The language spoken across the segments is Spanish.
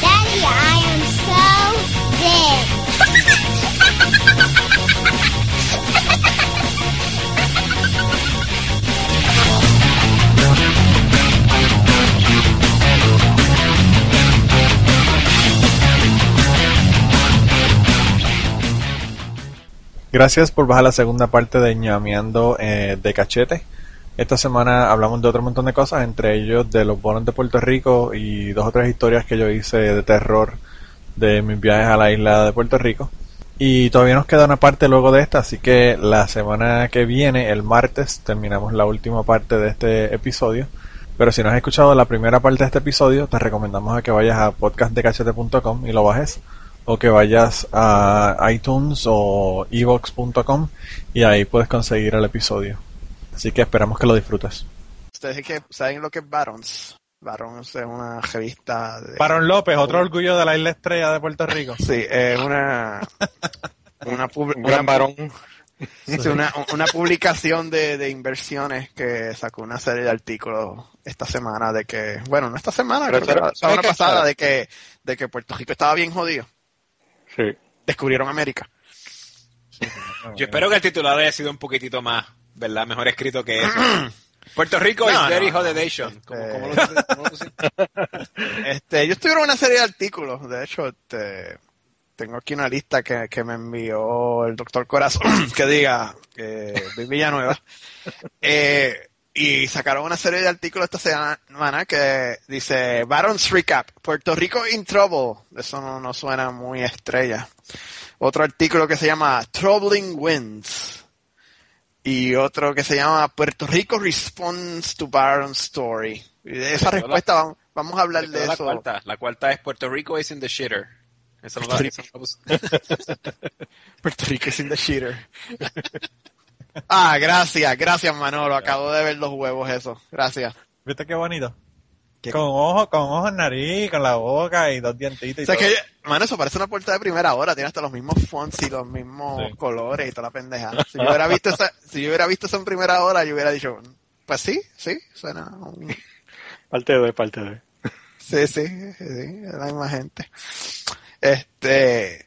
Daddy, I am so. Gracias por bajar la segunda parte de ñameando eh, de cachete. Esta semana hablamos de otro montón de cosas, entre ellos de los bonos de Puerto Rico y dos o tres historias que yo hice de terror de mis viajes a la isla de Puerto Rico. Y todavía nos queda una parte luego de esta, así que la semana que viene, el martes, terminamos la última parte de este episodio. Pero si no has escuchado la primera parte de este episodio, te recomendamos a que vayas a podcastdecachete.com y lo bajes o que vayas a iTunes o evox.com y ahí puedes conseguir el episodio. Así que esperamos que lo disfrutes. Ustedes que saben lo que es Barons. Barons es una revista de... Baron López, otro orgullo de la isla estrella de Puerto Rico. Sí, es una... Una, pub- Un una, gran varón. sí, una, una publicación de, de inversiones que sacó una serie de artículos esta semana de que, bueno, no esta semana, Pero creo que pero, la semana pasada, de que, de que Puerto Rico estaba bien jodido. Sí. Descubrieron América. Yo espero que el titular haya sido un poquitito más, ¿verdad? Mejor escrito que eso. Puerto Rico No, is no, very no. nation. Este- ¿Cómo, cómo lo, cómo lo pusiste? Este, ellos tuvieron una serie de artículos, de hecho, este, tengo aquí una lista que, que me envió el doctor Corazón, que diga, que Luis Villanueva, eh, y sacaron una serie de artículos esta semana que dice, Baron's Recap, Puerto Rico in Trouble, eso no, no suena muy estrella. Otro artículo que se llama Troubling Winds. Y otro que se llama Puerto Rico Responds to Baron's Story. Y de esa la- respuesta vamos, vamos a hablar de la eso. cuarta. La cuarta es Puerto Rico is in the shitter. Eso no Puerto lo, Rico. Puerto Rico is in the shitter. ah, gracias, gracias Manolo. Acabo de ver los huevos eso. Gracias. ¿Viste qué bonito? ¿Qué? Con ojos, con ojos en nariz, con la boca y dos dientitos y O sea todo. que, mano, eso parece una puerta de primera hora. Tiene hasta los mismos fonts y los mismos Sí. colores y toda la pendejada. Si yo hubiera visto esa, si yo hubiera visto eso en primera hora, yo hubiera dicho, pues sí, sí, suena. un- Parte de, parte de. Sí, sí, sí, es la misma gente. Este,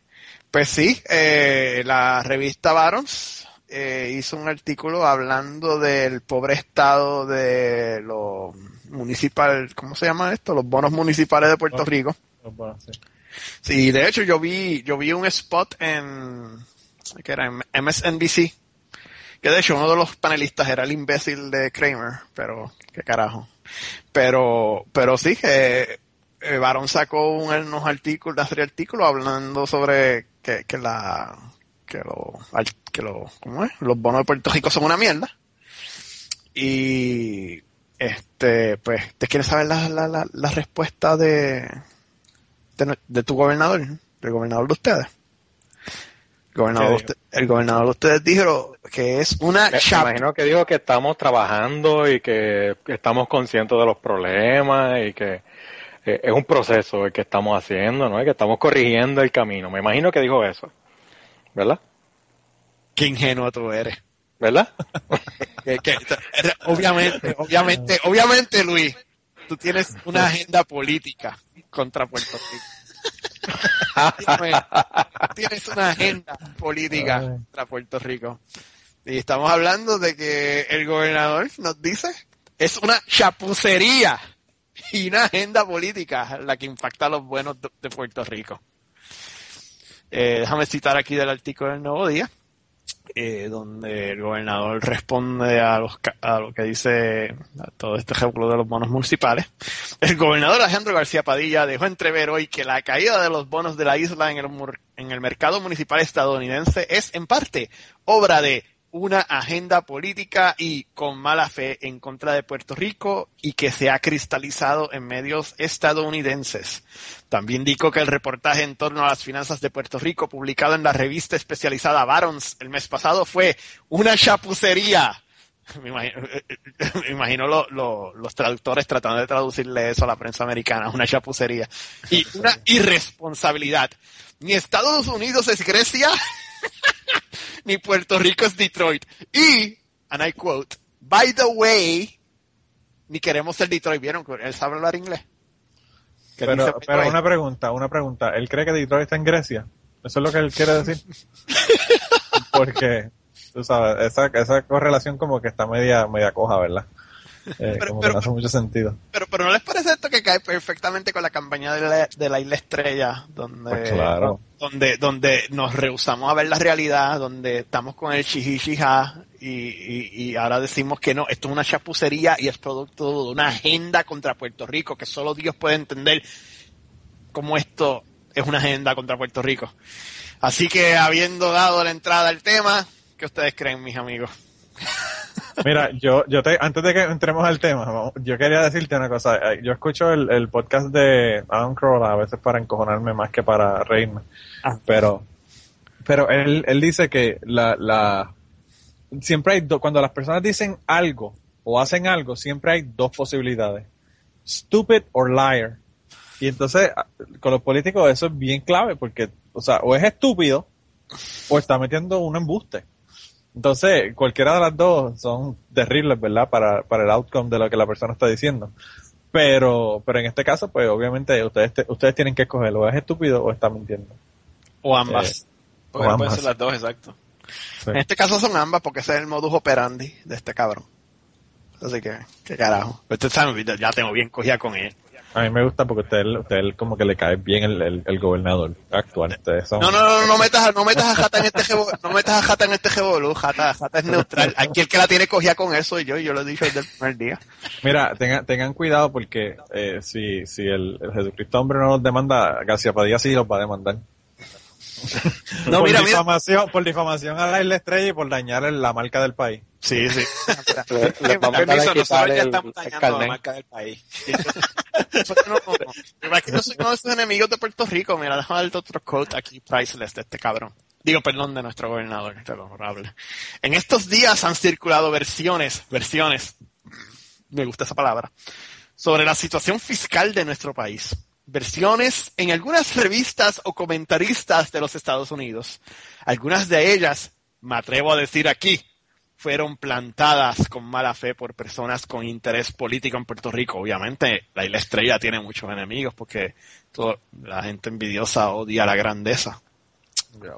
pues sí, eh, la revista Barons eh, hizo un artículo hablando del pobre estado de los municipal, ¿cómo se llama esto? Los bonos municipales de Puerto. Rico. Bueno, sí. Sí, de hecho yo vi, yo vi un spot en, que era en MSNBC, que de hecho uno de los panelistas era el imbécil de Kramer, pero qué carajo. Pero, pero sí, eh, eh, Barón sacó un- unos artículos, una serie de artículos hablando sobre que, que la, que lo, que lo, ¿cómo es? Los bonos de Puerto Rico son una mierda. Y, este, pues, ¿te quieres saber la, la, la, la respuesta de, de, tu gobernador? Del gobernador de ustedes. El gobernador, de ¿Qué usted- el gobernador de ustedes dijo que es una Me, chapa. imagino que dijo que estamos trabajando y que estamos conscientes de los problemas y que eh, es un proceso el que estamos haciendo, ¿no? Y que estamos corrigiendo el camino. Me imagino que dijo eso. ¿Verdad? Qué ingenuo tú eres. ¿Verdad? Que- que- obviamente, obviamente, obviamente, Luis, tú tienes una agenda política contra Puerto Rico. Tienes- tienes una agenda política contra Puerto Rico. Y estamos hablando de que el gobernador nos dice es una chapucería y una agenda política la que impacta a los buenos de- de Puerto Rico. Eh, déjame citar aquí del artículo del Nuevo Día eh, donde el gobernador responde a, los, a lo que dice a todo este ejemplo de los bonos municipales. El gobernador Alejandro García Padilla dejó entrever hoy que la caída de los bonos de la isla en el, en el mercado municipal estadounidense es en parte obra de una agenda política y con mala fe en contra de Puerto Rico y que se ha cristalizado en medios estadounidenses. También dijo que el reportaje en torno a las finanzas de Puerto Rico publicado en la revista especializada Barons el mes pasado fue una chapucería. Me imagino, me imagino lo- lo- los traductores tratando de traducirle eso a la prensa americana, una chapucería. Y una irresponsabilidad. Ni Estados Unidos es Grecia, ni Puerto Rico es Detroit. Y, and I quote, by the way, ni queremos ser Detroit. ¿Vieron? Él sabe hablar inglés. ¿Qué dice Pero, pero una pregunta, una pregunta. ¿Él cree que Detroit está en Grecia? ¿Eso es lo que él quiere decir? Porque, tú sabes, esa, esa correlación como que está media, media coja, ¿verdad? Eh, Pero- como pero- que no hace mucho sentido. Pero, pero ¿no les parece esto que cae perfectamente con la campaña de la, de la Isla Estrella? Donde, Pues claro. Donde, donde nos rehusamos a ver la realidad, donde estamos con el chijijija y, y, y ahora decimos que no, esto es una chapucería y es producto de una agenda contra Puerto Rico, que solo Dios puede entender cómo esto es una agenda contra Puerto Rico. Así que habiendo dado la entrada al tema, ¿qué ustedes creen, mis amigos? Mira, yo, yo te, antes de que entremos al tema, yo quería decirte una cosa. Eh, Yo escucho el, el podcast de Adam Kroll a veces para encojonarme más que para reírme. Ah. Pero, pero él, él dice que la, la, siempre hay dos, cuando las personas dicen algo o hacen algo, siempre hay dos posibilidades. Stupid or liar. Y entonces, con los políticos eso es bien clave porque, o sea, o es estúpido o está metiendo un embuste. Entonces, cualquiera de las dos son terribles, ¿verdad? Para, para el outcome de lo que la persona está diciendo. Pero, pero en este caso, pues obviamente ustedes, te- ustedes tienen que escoger o es estúpido o está mintiendo. O ambas. Eh, o pueden ambas. ser las dos, exacto. Sí. En este caso son ambas porque ese es el modus operandi de este cabrón. Así que, qué carajo. Sabe, ya tengo bien cogida con él. A mí me gusta porque usted, usted como que le cae bien el, el, el gobernador actual. Ustedes son- No, no, no, no metas, no metas a Jata en este no metas a Jata en este jebolú, Jata, Jata es neutral. Aquí el que la tiene cogida con él soy yo, y yo lo he dicho desde el primer día. Mira, tengan, tengan cuidado porque eh, si, si el, el Jesucristo hombre no los demanda, García Padilla sí los va a demandar. No, por, mira, mira. difamación, por difamación a la isla estrella y por dañar la marca del país. Sí, sí. Con permiso, nosotros ya estamos dañando la marca del país. No, no, no. Que yo soy uno de esos enemigos de Puerto Rico. Mira, déjame darte otro quote aquí, priceless, de este cabrón. Digo, perdón, de nuestro gobernador, de lo honorable. En estos días han circulado versiones, versiones, me gusta esa palabra, sobre la situación fiscal de nuestro país. Versiones en algunas revistas o comentaristas de los Estados Unidos. Algunas de ellas, me atrevo a decir aquí, fueron plantadas con mala fe por personas con interés político en Puerto Rico. Obviamente, la isla estrella tiene muchos enemigos porque todo- la gente envidiosa odia la grandeza.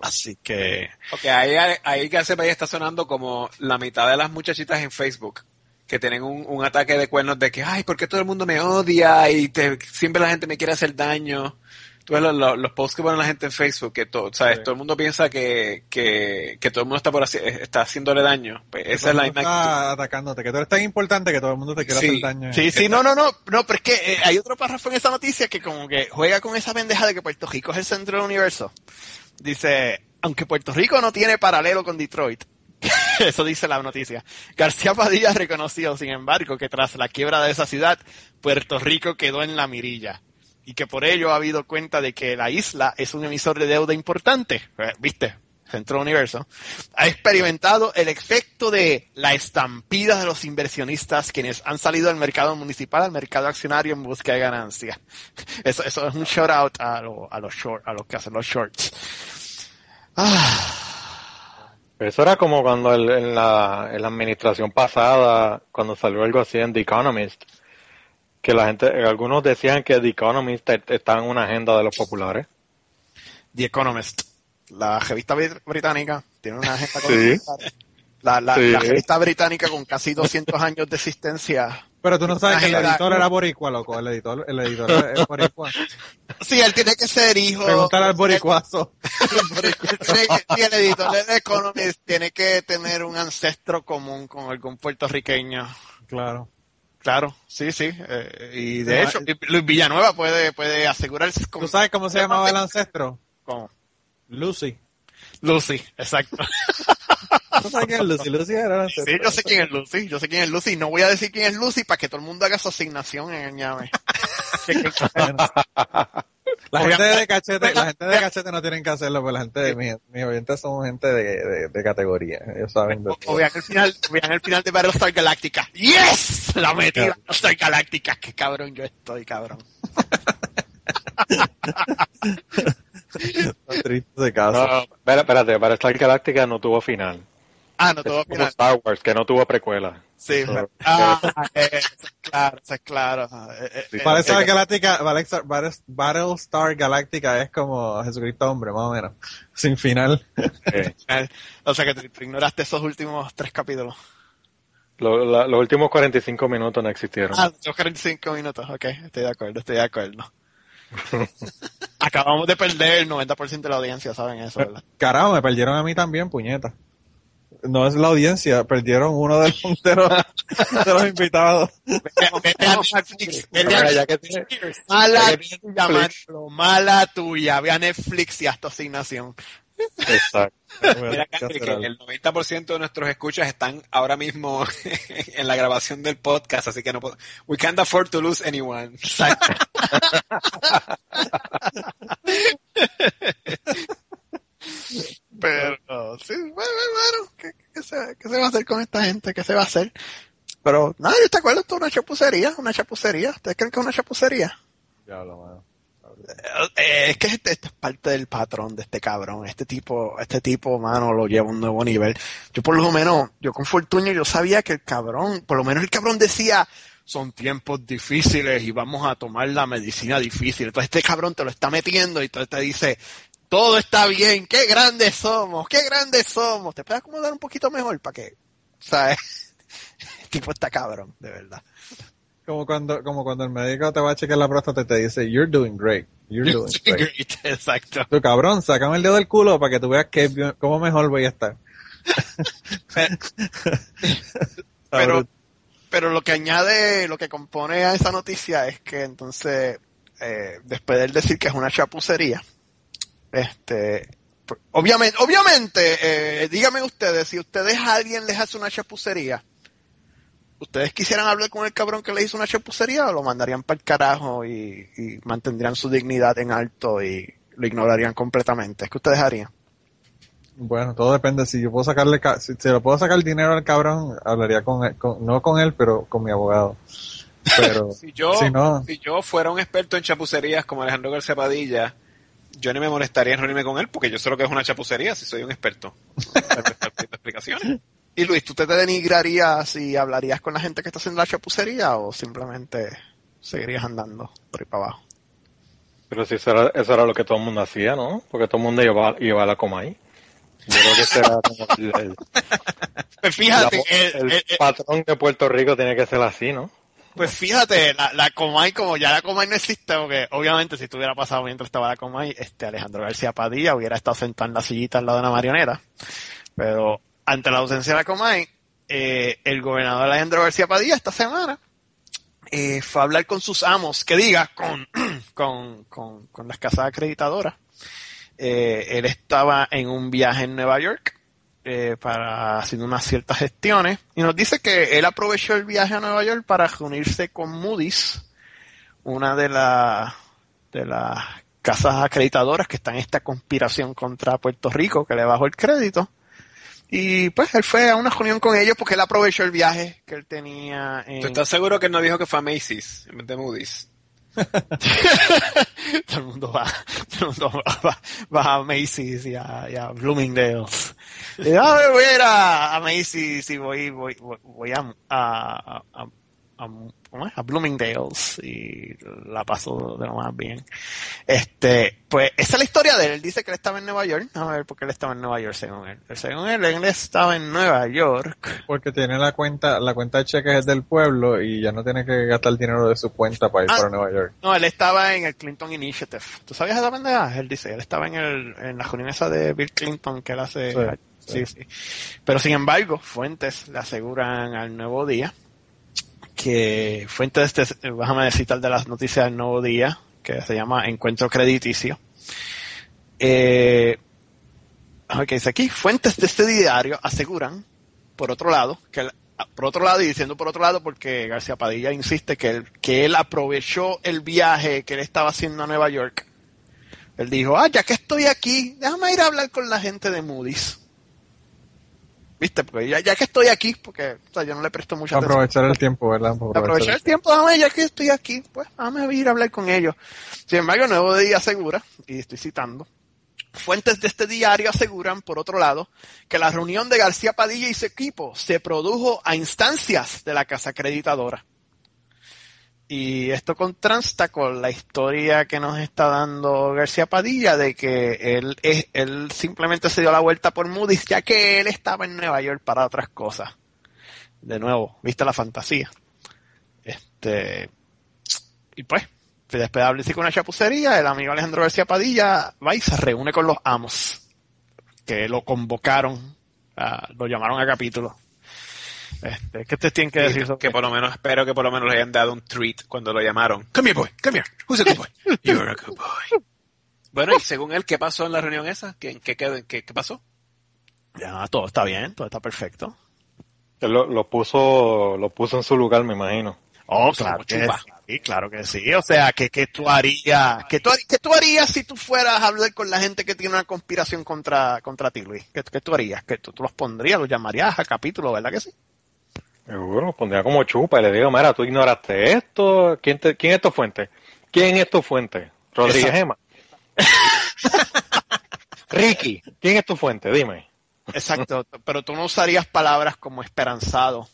Así que, Porque ahí, ahí García está sonando como la mitad de las muchachitas en Facebook que tienen un, un ataque de cuernos de que, ay, ¿por qué todo el mundo me odia? Y te- siempre la gente me quiere hacer daño. Tú ves los, los- los posts que pone la gente en Facebook, que todo, ¿sabes? Sí. todo el mundo piensa que, que, que todo el mundo está por así, está haciéndole daño. Pues esa es la actitud. está atacándote, que tú eres tan importante que todo el mundo te quiere Sí. hacer daño. sí, sí, no, no, no, no, pero es que eh, hay otro párrafo en esa noticia que como que juega con esa pendeja de que Puerto Rico es el centro del universo. Dice, aunque Puerto Rico no tiene paralelo con Detroit, eso dice la noticia, García Padilla reconoció, sin embargo, que tras la quiebra de esa ciudad, Puerto Rico quedó en la mirilla y que por ello ha habido cuenta de que la isla es un emisor de deuda importante. Eh, ¿Viste? Centro Universo, ha experimentado el efecto de la estampida de los inversionistas quienes han salido del mercado municipal al mercado accionario en busca de ganancia. Eso, eso es un shout out a, lo- a los short, a los que hacen los shorts. Ah, Eso era como cuando el- en, la, en la administración pasada, cuando salió algo así en The Economist, que la gente, algunos decían que The Economist e- estaba en una agenda de los populares. The Economist, la revista brit- británica, tiene una agenda Sí. La, la, Sí. la revista británica con casi 200 años de existencia. Pero tú no sabes que el editor era boricua, loco. El editor, el editor es boricua. Sí, él tiene que ser hijo. Pregúntale al boricuazo. Sí, el editor de The Economist tiene que tener un ancestro común con algún puertorriqueño. Claro. Claro, sí, sí. eh, y de hecho, Luis Villanueva puede, puede asegurarse con ¿Tú sabes cómo se llamaba el ancestro? con Lucy. Lucy, exacto. ¿Tú sabes quién es Lucy? Lucy era el ancestro. Sí, yo sé quién es Lucy, yo sé quién es Lucy. No voy a decir quién es Lucy para que todo el mundo haga su asignación en el ñame. La gente de cachete, la gente de cachete no tienen que hacerlo, porque la gente de mis, mis oyentes son gente de, de, de categoría. Ellos saben de O todo. vean el final, vean el final de Battlestar Galactica. ¡Yes! La metí. Battlestar Galactica. Qué cabrón yo estoy, cabrón. Está triste ese caso. No, espera, espérate, para Star Galáctica no tuvo final. Ah, no, todo Es como final. Star Wars, que no tuvo precuela. Sí, Eso- ah, eso es claro, eso es claro. Eh, eh, Sí. eh, Battlestar eh, Galactica, Battlestar, Battle- Battlestar Galactica es como Jesucristo hombre, más o menos. Sin final. O sea que tú ignoraste esos últimos tres capítulos. lo- la- los últimos 45 minutos no existieron. Ah, los 45 minutos, ok, estoy de acuerdo, estoy de acuerdo. Acabamos de perder el 90% de la audiencia, ¿saben eso, verdad? Carajo, me perdieron a mí también, puñeta. No es la audiencia, perdieron uno de los, de los, de los invitados. Vete a Netflix, vete a Mala tuya. Manolo, mala tuya. Ve a Netflix y haz tu asignación. Exacto. Mira, Candy, que el 90% de nuestros escuchas están ahora mismo en la grabación del podcast, así que no puedo. We can't afford to lose anyone. Pero, sí, bueno, bueno, ¿qué, qué se, qué se va a hacer con esta gente? ¿Qué se va a hacer? Pero, nada, yo te acuerdo, esto es una chapucería, una chapucería. ¿Ustedes creen que es una chapucería? Diablo, mano. Eh, es que este, este es parte del patrón de este cabrón. Este tipo, este tipo, mano, lo lleva a un nuevo nivel. Yo por lo menos, yo con Fortunio, yo sabía que el cabrón, por lo menos el cabrón decía, son tiempos difíciles y vamos a tomar la medicina difícil. Entonces este cabrón te lo está metiendo y te dice, todo está bien, qué grandes somos, qué grandes somos. Te puedes acomodar un poquito mejor para que, ¿sabes? El tipo está cabrón, de verdad. Como cuando, como cuando el médico te va a chequear la próstata y te dice, you're doing great, you're doing great. Exacto. Tu cabrón, sácame el dedo del culo para que tú veas que, cómo mejor voy a estar. Pero, pero lo que añade, lo que compone a esa noticia es que entonces, eh, después de él decir que es una chapucería, este, obviamente, obviamente, eh, díganme ustedes, si ustedes a alguien les hace una chapucería, ¿ustedes quisieran hablar con el cabrón que le hizo una chapucería o lo mandarían para el carajo y, y mantendrían su dignidad en alto y lo ignorarían completamente? ¿Qué ustedes harían? Bueno, todo depende. Si yo puedo sacarle, ca- si, si le puedo sacar dinero al cabrón, hablaría con él, con- no con él, pero con mi abogado. Pero, Si yo, si no, si yo fuera un experto en chapucerías como Alejandro García Padilla, yo no me molestaría en reunirme con él porque yo sé lo que es una chapucería si soy un experto. Explicaciones. Y Luis, ¿tú te denigrarías y hablarías con la gente que está haciendo la chapucería o simplemente seguirías andando por ahí para abajo? Pero si eso era, eso era lo que todo el mundo hacía, ¿no? Porque todo el mundo llevaba, llevaba la Comay. Yo creo que ese era como el, el- Pues fíjate, la- el- el el- el- patrón de Puerto Rico tiene que ser así, ¿no? Pues fíjate, la, la Comay, como ya la Comay no existe, porque obviamente si estuviera pasado mientras estaba la Comay, este Alejandro García Padilla hubiera estado sentado en la sillita al lado de una marioneta. Pero ante la ausencia de la Comay, eh, el gobernador Alejandro García Padilla esta semana eh, fue a hablar con sus amos, que diga, con, con, con, con las casas acreditadoras. Eh, él estaba en un viaje en Nueva York eh, para haciendo unas ciertas gestiones y nos dice que él aprovechó el viaje a Nueva York para reunirse con Moody's, una de las de las casas acreditadoras que está en esta conspiración contra Puerto Rico que le bajó el crédito. Y pues él fue a una reunión con ellos porque él aprovechó el viaje que él tenía en... ¿Tú estás seguro que él no dijo que fue a Macy's en vez de Moody's? todo el mundo va, todo el mundo va, a Macy's y a, y Bloomingdale's. Y, "Ah, voy a ir a, Macy's y voy, voy, voy, a, a, a- a Bloomingdale's y la paso de lo más bien. Este, pues esa es la historia de él. Él dice que él estaba en Nueva York. Vamos a ver por qué él estaba en Nueva York según él. Según él, él estaba en Nueva York. porque tiene la cuenta, la cuenta de cheques es del pueblo y ya no tiene que gastar dinero de su cuenta para ir Ah. para Nueva York. No, él estaba en el Clinton Initiative. ¿Tú sabías esa pendeja? Él dice, él estaba en el, en la reunión esa de Bill Clinton que él hace. Sí, Sí, sí. Pero sin embargo, fuentes le aseguran al Nuevo Día que fuentes, de este, déjame citar de las noticias del Nuevo Día, que se llama Encuentro Crediticio. Eh, ok, dice aquí, fuentes de este diario aseguran, por otro lado, que el- por otro lado y diciendo por otro lado porque García Padilla insiste que él, que él aprovechó el viaje que él estaba haciendo a Nueva York. Él dijo, ah, ya que estoy aquí, déjame ir a hablar con la gente de Moody's. ¿Viste? Porque ya, ya que estoy aquí, porque o sea, yo no le presto mucha atención. Aprovechar el tiempo, ¿verdad? Aprovechar Aprovechar el tiempo, dame, ya que estoy aquí, pues, dame ir a hablar con ellos. Sin embargo, Nuevo Día asegura, y estoy citando, Fuentes de este diario aseguran, por otro lado, que la reunión de García Padilla y su equipo se produjo a instancias de la casa acreditadora. Y esto contrasta con la historia que nos está dando García Padilla de que él, él simplemente se dio la vuelta por Moody's ya que él estaba en Nueva York para otras cosas. De nuevo, viste la fantasía. Este, y pues, después de abrirse con una chapucería, el amigo Alejandro García Padilla va y se reúne con los amos que lo convocaron, a- lo llamaron a capítulo. Este, ¿Qué ustedes tienen que decir sobre que por lo menos, espero que por lo menos le hayan dado un treat cuando lo llamaron. Come here, boy, come here. Who's a good boy? You're a good boy. Bueno, y según él, ¿qué pasó en la reunión esa? ¿Qué, qué, qué, qué pasó? Ya, todo está bien, todo está perfecto. Él lo, lo puso, lo puso en su lugar, me imagino. Oh, claro que chupa. sí, claro que sí. O sea, que, que tú harías, que tú, que tú harías si tú fueras a hablar con la gente que tiene una conspiración contra, contra ti, Luis. ¿Qué, qué tú harías? Que tú, tú los pondrías, los llamarías a capítulo, ¿verdad que sí? Seguro, lo pondría como chupa y le digo, mira, tú ignoraste esto. ¿Quién, te- quién es tu fuente? ¿Quién es tu fuente? Rodríguez Exacto. Gema. Ricky, ¿quién es tu fuente? Dime. Exacto, pero tú no usarías palabras como esperanzado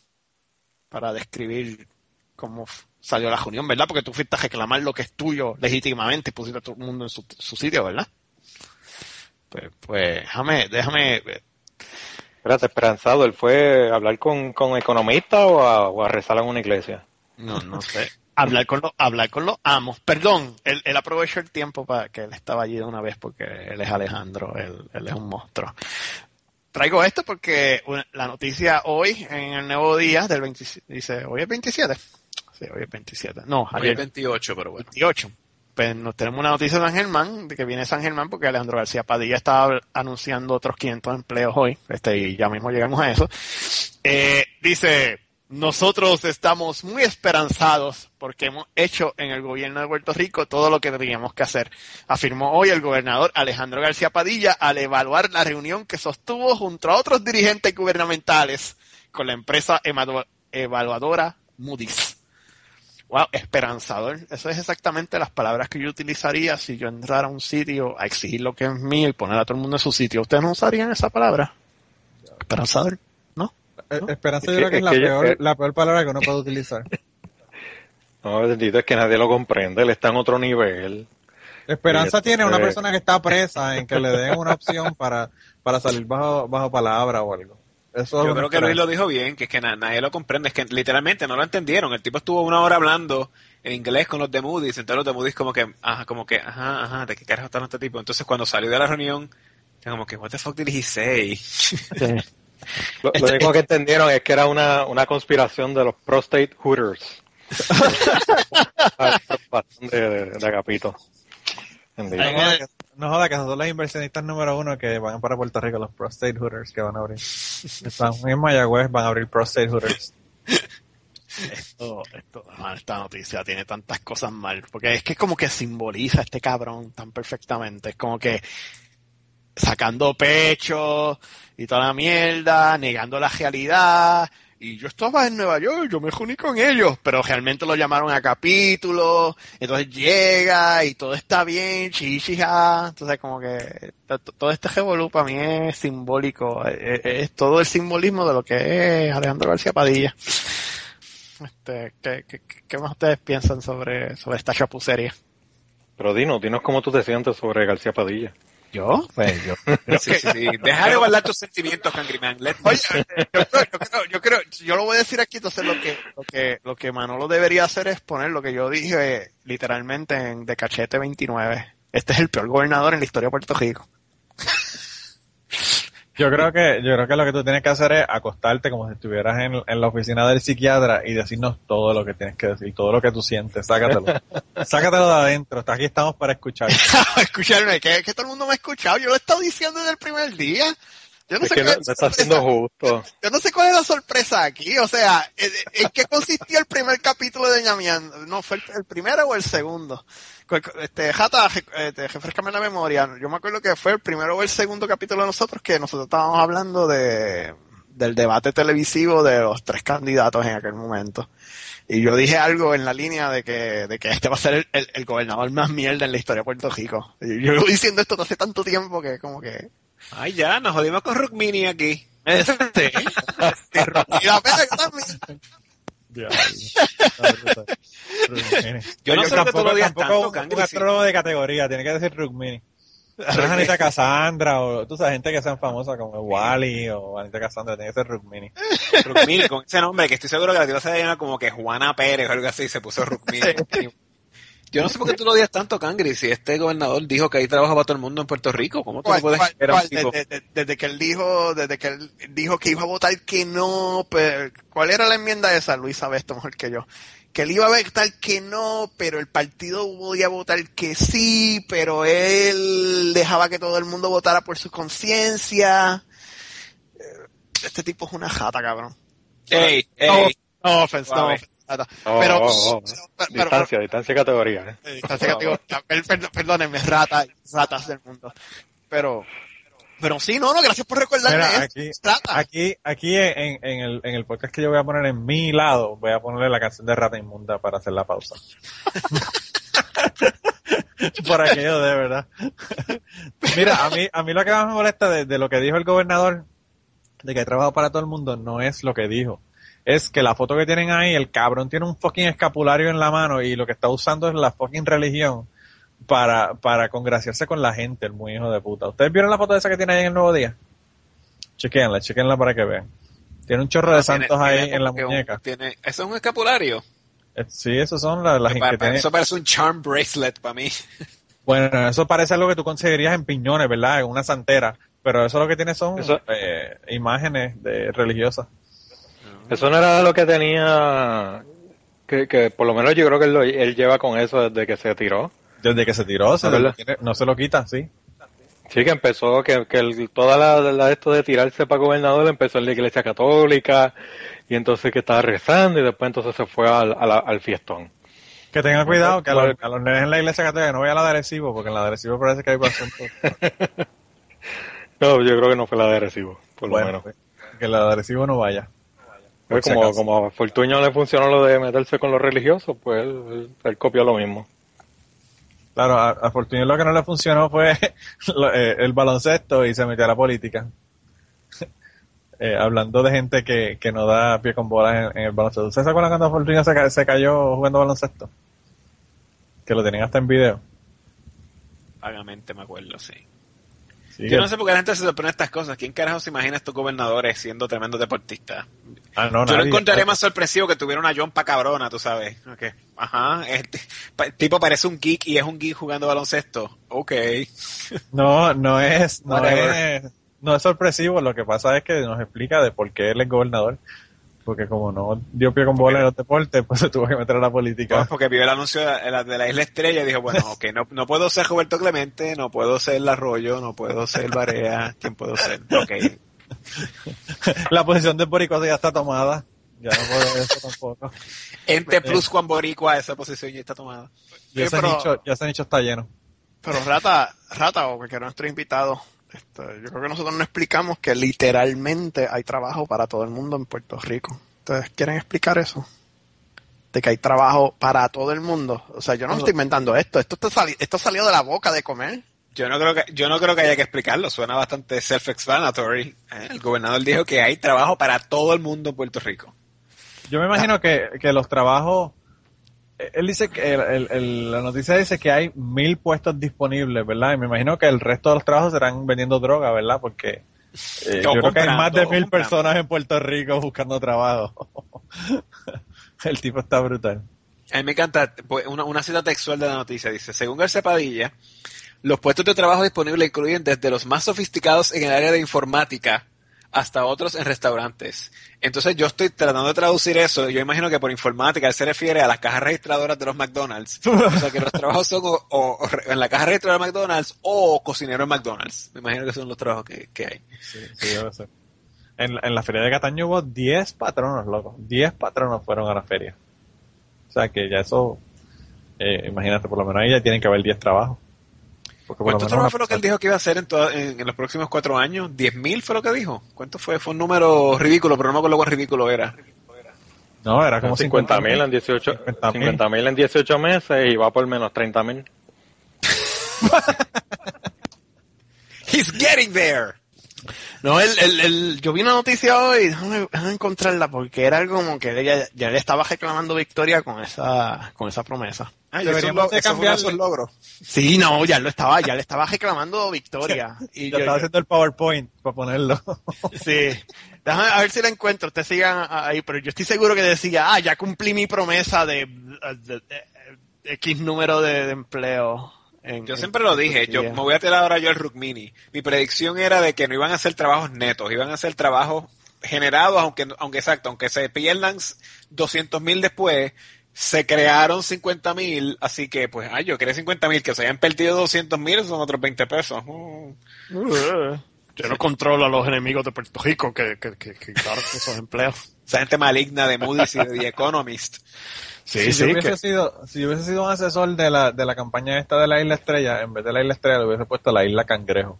para describir cómo salió la reunión, ¿verdad? Porque tú fuiste a reclamar lo que es tuyo legítimamente y pusiste a todo el mundo en su, su sitio, ¿verdad? Pues, pues déjame, déjame, Espérate, esperanzado, ¿él fue a hablar con, con economistas o a, o a rezar en una iglesia? no, no sé, hablar con los, hablar con los amos. Perdón, él, él aprovechó el tiempo para que él estaba allí de una vez porque él es Alejandro, él, él es un monstruo. Traigo esto porque la noticia hoy en el Nuevo Día del 27, dice, hoy es 27. Sí, hoy es 27. No, Hoy ayer es 28, pero bueno. 28. Pues nos tenemos una noticia de San Germán, de que viene San Germán porque Alejandro García Padilla estaba anunciando otros 500 empleos hoy, este, y ya mismo llegamos a eso. Eh, dice, nosotros estamos muy esperanzados porque hemos hecho en el gobierno de Puerto Rico todo lo que teníamos que hacer, afirmó hoy el gobernador Alejandro García Padilla al evaluar la reunión que sostuvo junto a otros dirigentes gubernamentales con la empresa evaluadora Moody's. Wow, esperanzador. Eso es exactamente las palabras que yo utilizaría si yo entrara a un sitio a exigir lo que es mío y poner a todo el mundo en su sitio. ¿Ustedes no usarían esa palabra? Esperanzador, ¿no? Eh, Esperanza Es yo creo que- es es la que peor, eh. la peor palabra que uno puede utilizar. No, bendito, es que nadie lo comprende, él está en otro nivel. Esperanza tiene una eh. persona que está presa en que le den una opción para, para salir bajo, bajo palabra o algo. Eso Yo creo que Luis lo dijo bien, que es que na- nadie lo comprende, es que literalmente no lo entendieron. El tipo estuvo una hora hablando en inglés con los de Moody's, entonces los de Moody's como que, ajá, como que, ajá, ajá, ¿de qué carajo está este tipo? Entonces cuando salió de la reunión, era como que, what the fuck did he say? Lo, lo Este- único que entendieron es que era una, una conspiración de los prostate hooters. De, de, de Agapito. No joda, que, no joda que son los inversionistas número uno que van para Puerto Rico, los Prostate Hooters que van a abrir. Están en Mayagüez, van a abrir Prostate Hooters. Esto, esto, ah, esta noticia tiene tantas cosas mal, porque es que como que simboliza a este cabrón tan perfectamente. Es como que sacando pecho y toda la mierda, negando la realidad. Y yo estaba en Nueva York, yo me reuní con ellos, pero realmente lo llamaron a capítulo, entonces llega y todo está bien, chichija, entonces como que to- to- todo este revolú para mí es simbólico, es, es todo el simbolismo de lo que es Alejandro García Padilla. Este, ¿qué, qué, qué más ustedes piensan sobre, sobre esta chapucería? Pero dinos, dinos cómo tú te sientes sobre García Padilla. ¿Yo? Pues yo. Sí, sí, sí. Deja de guardar tus sentimientos, Cangriman. Oye, yo creo, yo creo, yo creo, yo lo voy a decir aquí, entonces lo que, lo que, lo que Manolo debería hacer es poner lo que yo dije literalmente en De Cachete 29. Este es el peor gobernador en la historia de Puerto Rico. Yo creo que, yo creo que lo que tú tienes que hacer es acostarte como si estuvieras en, en la oficina del psiquiatra y decirnos todo lo que tienes que decir, todo lo que tú sientes, sácatelo. Sácatelo de adentro, aquí estamos para escuchar. Escucharme, que, que todo el mundo me ha escuchado, yo lo he estado diciendo desde el primer día. Yo no Es sé que no, cuál no es la está siendo sorpresa. justo. Yo no sé cuál es la sorpresa aquí, o sea, ¿en, en qué consistía el primer capítulo de Ñamiando? No, fue el, el primero o el segundo. Este, Jata, este, refrescame la memoria. Yo me acuerdo que fue el primero o el segundo capítulo de nosotros que nosotros estábamos hablando de, del debate televisivo de los tres candidatos en aquel momento. Y yo dije algo en la línea de que, de que este va a ser el, el- el gobernador más mierda en la historia de Puerto Rico. Y yo llevo diciendo esto hace tanto tiempo que como que... Ay, ya, nos jodimos con Rukmini aquí. Este, y la pena que también. Yo no sé que tú lo tanto, un de categoría, tiene que decir Rukmini. Anita Cassandra o tú sabes, gente que sean famosa como Wally o Anita Cassandra, tiene que ser Rukmini. Rukmini, con ese nombre, que estoy seguro que la tía se llama como que Juana Pérez o algo así, se puso Rukmini. Yo no sé por qué tú lo odias tanto, Cangri, si este gobernador dijo que hay trabajo para todo el mundo en Puerto Rico. ¿Cómo tú no ¿Cuál- puedes cuál-? Desde, desde- desde que él dijo, desde que él dijo que iba a votar que no, pero, ¿cuál era la enmienda esa? Luis sabe esto mejor que yo. Que él iba a votar que no, pero el partido podía votar que sí, pero él dejaba que todo el mundo votara por su conciencia. Eh, Este tipo es una jata, cabrón. Ey, No, ey. no offense, no offense, Oh, Pero, oh, oh. pero- pero- Distancia, distancia categoría. ¿eh? digo, per- per- perdónenme, ratas, ratas del mundo. Pero, pero sí, no, no, gracias por recordarme Mira, aquí, Rata. aquí, aquí en, en el, en el podcast que yo voy a poner en mi lado, voy a ponerle la canción de Rata Inmunda para hacer la pausa. Por aquello de verdad. Mira, a mí, a mí lo que más me molesta de, de lo que dijo el gobernador, de que hay trabajo para todo el mundo, no es lo que dijo. Es que la foto que tienen ahí, el cabrón tiene un fucking escapulario en la mano y lo que está usando es la fucking religión para, para congraciarse con la gente, el muy hijo de puta. ¿Ustedes vieron la foto esa que tiene ahí en el Nuevo Día? Chequenla, chequenla para que vean. Tiene un chorro de Tiene- santos tiene ahí en la un- muñeca. tiene- eso es un escapulario. Eh, Sí, esos son las, las que pa- tiene- Eso parece un charm bracelet para mí. Bueno, eso parece algo que tú conseguirías en piñones, ¿verdad? En una santera. Pero eso lo que tiene son eh, imágenes de religiosas. Eso no era lo que tenía, que, que por lo menos yo creo que él, lo- él lleva con eso desde que se tiró. Desde que se tiró, no se lo quita, sí. Sí, que empezó, que, que el- toda la, la- esto de tirarse para gobernador empezó en la iglesia católica y entonces que estaba rezando y después entonces se fue al, a la- al fiestón. Que tengan cuidado, que a los, Bueno. a los nenes en la iglesia católica no vayan a la de Arecibo, porque en la de Arecibo parece que hay asuntos. No, yo creo que no fue la de recibo, por lo menos. pues, que la de Arecibo no vaya. Pues si como, como a Fortuño le funcionó lo de meterse con los religiosos, pues él, él- él copió lo mismo. Claro, a, a Fortunio lo que no le funcionó fue lo- eh, el baloncesto y se metió a la política. Eh, hablando de gente que, que no da pie con bolas en, en el baloncesto. ¿Ustedes se acuerdan cuando Fortunio se, ca- se cayó jugando baloncesto? Que lo tenían hasta en video. Vagamente me acuerdo, sí. Sí, Yo no sé por qué la gente se sorprende de estas cosas. ¿Quién carajo se imagina estos gobernadores siendo tremendos deportistas? Ah, no, Yo lo encontraría más sorpresivo que tuviera una John pa' cabrona, tú sabes. Ok. Ajá. Este, el tipo parece un geek y es un geek jugando baloncesto. Ok. No, no es, no es, no es sorpresivo. Lo que pasa es que nos explica de por qué él es gobernador. Porque como no dio pie con bola en los deportes, pues se tuvo que meter a la política. Pues porque vio el anuncio de la, de la Isla Estrella y dijo, bueno, ok, no, no puedo ser Roberto Clemente, no puedo ser El Arroyo, no puedo ser Barea, ¿quién puedo ser? Ok. la posición de Boricua ya está tomada. Ya no puedo eso tampoco. Ente plus Juan Boricua, esa posición ya está tomada. Y ese, pero- nicho, ya ese nicho está lleno. Pero Rata, Rata, o porque nuestro invitado, este, yo creo que nosotros no explicamos que literalmente hay trabajo para todo el mundo en Puerto Rico. ¿Ustedes quieren explicar eso? De que hay trabajo para todo el mundo. O sea, yo no me estoy inventando esto. Esto, está sali- esto salió de la boca de comer. Yo no creo que, yo no creo que haya que explicarlo, suena bastante self-explanatory. ¿eh? El gobernador dijo que hay trabajo para todo el mundo en Puerto Rico. Yo me imagino que, que los trabajos, él dice que el- el- el- la noticia dice que hay mil puestos disponibles, ¿verdad? Y me imagino que el resto de los trabajos serán vendiendo droga, ¿verdad? Porque eh, yo creo que hay más de mil comprando. personas en Puerto Rico buscando trabajo. el tipo está brutal. A mí me encanta pues, una, una cita textual de la noticia. Dice, según García Padilla, los puestos de trabajo disponibles incluyen desde los más sofisticados en el área de informática hasta otros en restaurantes. Entonces yo estoy tratando de traducir eso. Yo imagino que por informática él se refiere a las cajas registradoras de los McDonald's. O sea que los trabajos son o, o- o en la caja registradora de McDonald's o cocinero en McDonald's. Me imagino que son los trabajos que, que hay. Sí, sí. En, en la feria de Cataño hubo 10 patronos, loco. 10 patronos fueron a la feria. O sea que ya eso, eh, imagínate, por lo menos ahí ya tienen que haber 10 trabajos. Porque por lo ¿Cuánto trabajo fue lo que él dijo que iba a hacer en, toda- en, en los próximos cuatro años? ¿10.000 fue lo que dijo? ¿Cuánto fue? Fue un número ridículo, pero no me acuerdo cuán ridículo era. No, era como 50 mil en 18 50.000. 50 mil en 18 meses y va por menos 30 mil. He's getting there. No, el, el, el- yo vi una noticia hoy, déjame, déjame encontrarla, porque era algo como que ella ya le estaba reclamando victoria con esa, con esa promesa. Ah, Deberíamos de cambiarle. esos logros. Sí, no, ya lo estaba, ya le estaba reclamando victoria. Y Yo yo- estaba haciendo el PowerPoint para ponerlo. sí. Déjame a ver si la encuentro, ustedes sigan ahí, pero yo estoy seguro que decía, ah, ya cumplí mi promesa de, de- de- de X número de, de empleo. En- Yo en- siempre lo dije, yo me voy a tirar ahora yo al Rukmini. Mi predicción era de que no iban a hacer trabajos netos, iban a hacer trabajos generados, aunque, aunque exacto, aunque se pierdan 200 mil después, se crearon 50 mil, así que pues, ay, yo creé 50 mil, que se hayan perdido 200 mil, son otros 20 pesos. Uh. Yo no controlo a los enemigos de Puerto Rico que, que, que, que esos empleos. Esa gente maligna de Moody's y de The Economist. Sí, si, sí, yo hubiese que- sido, si yo hubiese sido un asesor de la, de la campaña esta de la Isla Estrella, en vez de la Isla Estrella le hubiese puesto la Isla Cangrejo.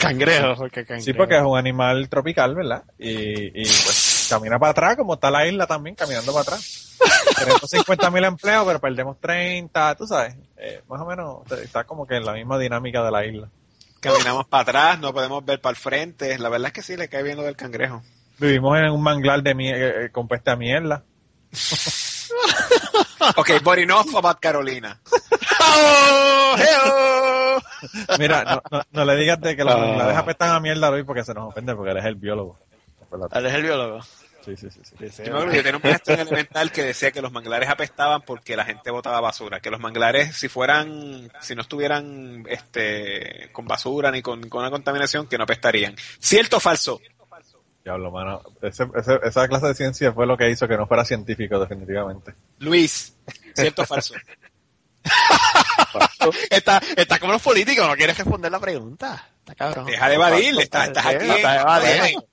Cangrejo, porque cangrejo. Sí, porque es un animal tropical, ¿verdad? Y, y pues camina para atrás, como está la isla también, caminando para atrás. Tenemos 50 mil empleos, pero perdemos 30, tú sabes. Eh, más o menos está como que en la misma dinámica de la isla. Caminamos para atrás, no podemos ver para el frente. La verdad es que sí le cae bien lo del cangrejo. Vivimos en un manglar de mie eh, eh, con peste a mierda. Ok, but enough about Carolina. Oh, hey-oh. Mira, no, no, no le digas de que los Ah. manglares apestan a mierda, Luis, porque se nos ofende, porque él es el biólogo. Él es el biólogo. Sí, sí, sí. sí. Yo me yo tenía un maestro en elemental que decía que los manglares apestaban porque la gente botaba basura, que los manglares si fueran, si no estuvieran este con basura ni con, con una contaminación, que no apestarían. ¿Cierto o falso? Diablo, mano. Ese- ese- esa clase de ciencia fue lo que hizo que no fuera científico, definitivamente. Luis, ¿cierto o falso? Está, está como los políticos, no quieres responder la pregunta. Está cabrón. Deja de evadir, estás, estás aquí. Está evadiendo.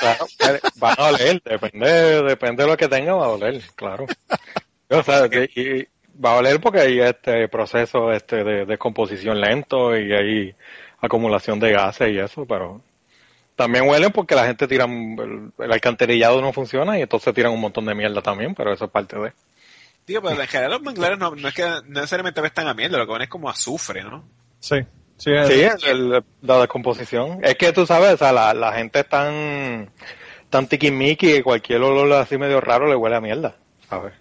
Claro, va a doler, depende, depende de lo que tenga, va a doler, claro. O sea, de- y va a doler porque hay este proceso este de descomposición lento y hay acumulación de gases y eso, pero también huelen porque la gente tira, el, el alcantarillado no funciona y entonces tiran un montón de mierda también, pero eso es parte de... Tío, pero en general los manglares no, no es que no necesariamente apestan a mierda, lo que van es como azufre, ¿no? Sí. Sí, es- Sí, el- la descomposición. Es que tú sabes, o sea, la, la gente es tan, tan tiquismiqui que cualquier olor así medio raro le huele a mierda, ¿sabes?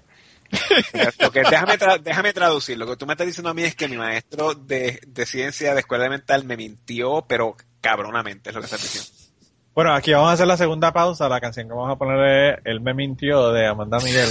Porque déjame, tra- déjame traducir. Lo que tú me estás diciendo a mí es que mi maestro de, de ciencia de escuela elemental me mintió, pero cabronamente es lo que estás diciendo. Bueno, aquí vamos a hacer la segunda pausa. La canción que vamos a poner es El me mintió de Amanda Miguel.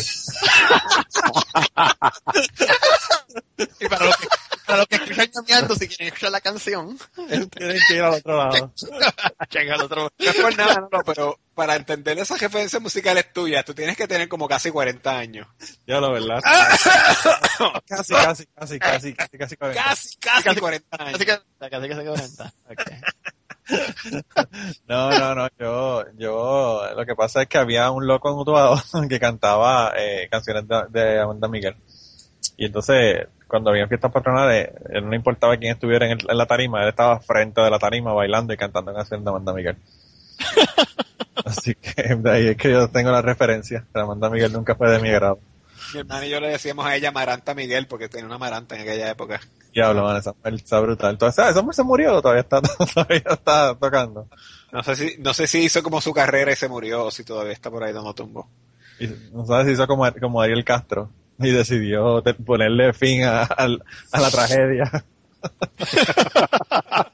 Y para los que, para los que escuchan cambiando, si quieren escuchar la canción, Tienen que ir al otro lado. al otro. No es por nada, no, no, pero para entender esas referencias musicales tuyas, tú tienes que tener como casi 40 años. Ya lo verdad. casi, casi, casi, casi, casi, casi. cuarenta. Casi, casi 40 años. Casi casi cuenta. No, no, no. Yo, yo, lo que pasa es que había un loco en Utuado que cantaba eh, canciones de, de Amanda Miguel. Y entonces, cuando había fiestas patronales, él no importaba quién estuviera en, el- en la tarima, él estaba frente de la tarima bailando y cantando canciones de Amanda Miguel. Así que de ahí es que yo tengo la referencia. Pero Amanda Miguel nunca fue de mi grado. Mi hermano y yo le decíamos a ella Maranta Miguel porque tenía una Maranta en aquella época. Diablo, man, esa mujer está brutal. Entonces, ese hombre se murió, todavía está, todavía está tocando. No sé si, no sé si hizo como su carrera y se murió o si todavía está por ahí dando tumbo. Y no sabes si hizo como, como Ariel Castro y decidió ponerle fin a, al- a la tragedia.